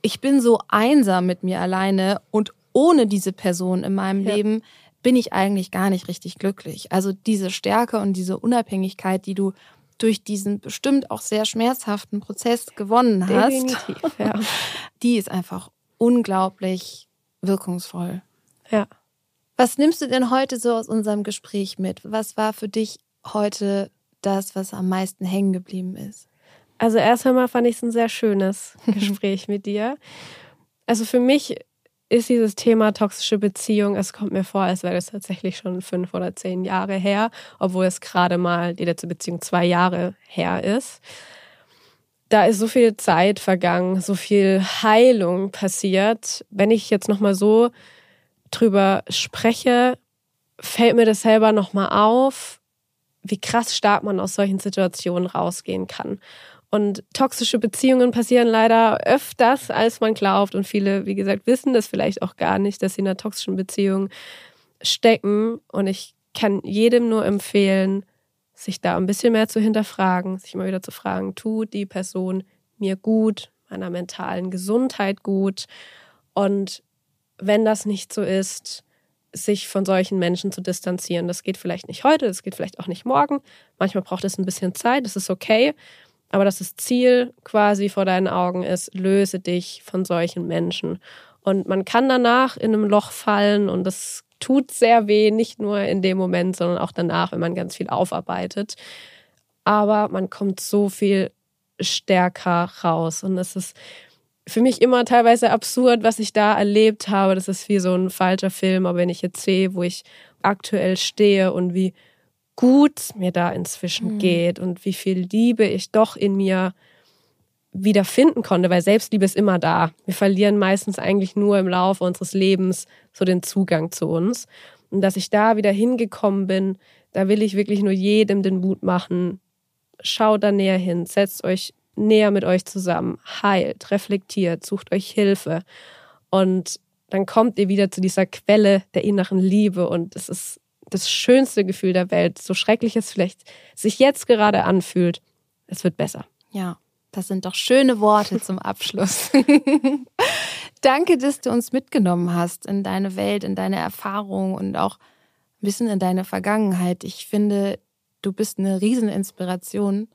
A: ich bin so einsam mit mir alleine und ohne diese Person in meinem ja. Leben bin ich eigentlich gar nicht richtig glücklich. Also diese Stärke und diese Unabhängigkeit, die du durch diesen bestimmt auch sehr schmerzhaften Prozess gewonnen hast, Definitiv, ja. [laughs] die ist einfach unglaublich wirkungsvoll.
B: Ja.
A: Was nimmst du denn heute so aus unserem Gespräch mit? Was war für dich heute das, was am meisten hängen geblieben ist?
B: Also erst einmal fand ich es ein sehr schönes [laughs] Gespräch mit dir. Also für mich ist dieses Thema toxische Beziehung, es kommt mir vor, als wäre es tatsächlich schon fünf oder zehn Jahre her, obwohl es gerade mal die letzte Beziehung zwei Jahre her ist. Da ist so viel Zeit vergangen, so viel Heilung passiert. Wenn ich jetzt nochmal so drüber spreche, fällt mir das selber nochmal auf, wie krass stark man aus solchen Situationen rausgehen kann. Und toxische Beziehungen passieren leider öfters, als man glaubt. Und viele, wie gesagt, wissen das vielleicht auch gar nicht, dass sie in einer toxischen Beziehung stecken. Und ich kann jedem nur empfehlen, sich da ein bisschen mehr zu hinterfragen, sich immer wieder zu fragen, tut die Person mir gut, meiner mentalen Gesundheit gut? Und wenn das nicht so ist, sich von solchen Menschen zu distanzieren. Das geht vielleicht nicht heute, das geht vielleicht auch nicht morgen. Manchmal braucht es ein bisschen Zeit, das ist okay. Aber dass das Ziel quasi vor deinen Augen ist, löse dich von solchen Menschen. Und man kann danach in einem Loch fallen und das tut sehr weh, nicht nur in dem Moment, sondern auch danach, wenn man ganz viel aufarbeitet. Aber man kommt so viel stärker raus. Und es ist für mich immer teilweise absurd, was ich da erlebt habe. Das ist wie so ein falscher Film, aber wenn ich jetzt sehe, wo ich aktuell stehe und wie gut es mir da inzwischen mhm. geht und wie viel Liebe ich doch in mir wieder finden konnte, weil Selbstliebe ist immer da. Wir verlieren meistens eigentlich nur im Laufe unseres Lebens so den Zugang zu uns. Und dass ich da wieder hingekommen bin, da will ich wirklich nur jedem den Mut machen. Schaut da näher hin, setzt euch näher mit euch zusammen, heilt, reflektiert, sucht euch Hilfe und dann kommt ihr wieder zu dieser Quelle der inneren Liebe und es ist das schönste Gefühl der Welt, so schrecklich es vielleicht sich jetzt gerade anfühlt, es wird besser.
A: Ja, das sind doch schöne Worte zum Abschluss. [laughs] Danke, dass du uns mitgenommen hast in deine Welt, in deine Erfahrung und auch ein bisschen in deine Vergangenheit. Ich finde, du bist eine Rieseninspiration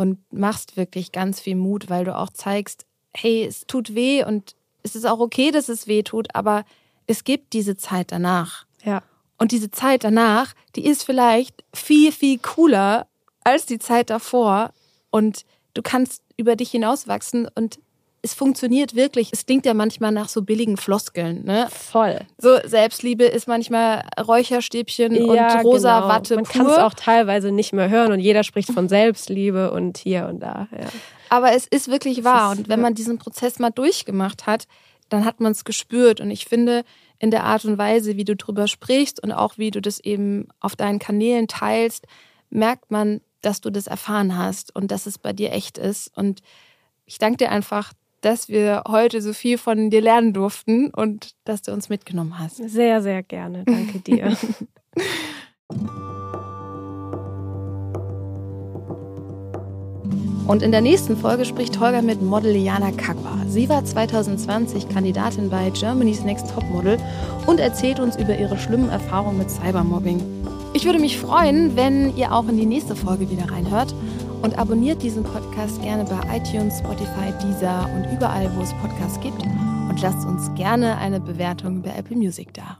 A: und machst wirklich ganz viel Mut, weil du auch zeigst, hey, es tut weh und es ist auch okay, dass es weh tut, aber es gibt diese Zeit danach.
B: Ja.
A: Und diese Zeit danach, die ist vielleicht viel, viel cooler als die Zeit davor. Und du kannst über dich hinauswachsen und es funktioniert wirklich. Es klingt ja manchmal nach so billigen Floskeln, ne?
B: Voll.
A: So Selbstliebe ist manchmal Räucherstäbchen ja, und rosa genau. Watte.
B: Man kann es auch teilweise nicht mehr hören und jeder spricht von Selbstliebe und hier und da. Ja.
A: Aber es ist wirklich wahr. Ist, und wenn man diesen Prozess mal durchgemacht hat, dann hat man es gespürt. Und ich finde, in der Art und Weise, wie du drüber sprichst und auch wie du das eben auf deinen Kanälen teilst, merkt man, dass du das erfahren hast und dass es bei dir echt ist. Und ich danke dir einfach, dass wir heute so viel von dir lernen durften und dass du uns mitgenommen hast.
B: Sehr, sehr gerne. Danke dir. [laughs]
A: Und in der nächsten Folge spricht Holger mit Model Jana Kakwa. Sie war 2020 Kandidatin bei Germany's Next Topmodel und erzählt uns über ihre schlimmen Erfahrungen mit Cybermobbing. Ich würde mich freuen, wenn ihr auch in die nächste Folge wieder reinhört und abonniert diesen Podcast gerne bei iTunes, Spotify, Deezer und überall, wo es Podcasts gibt und lasst uns gerne eine Bewertung bei Apple Music da.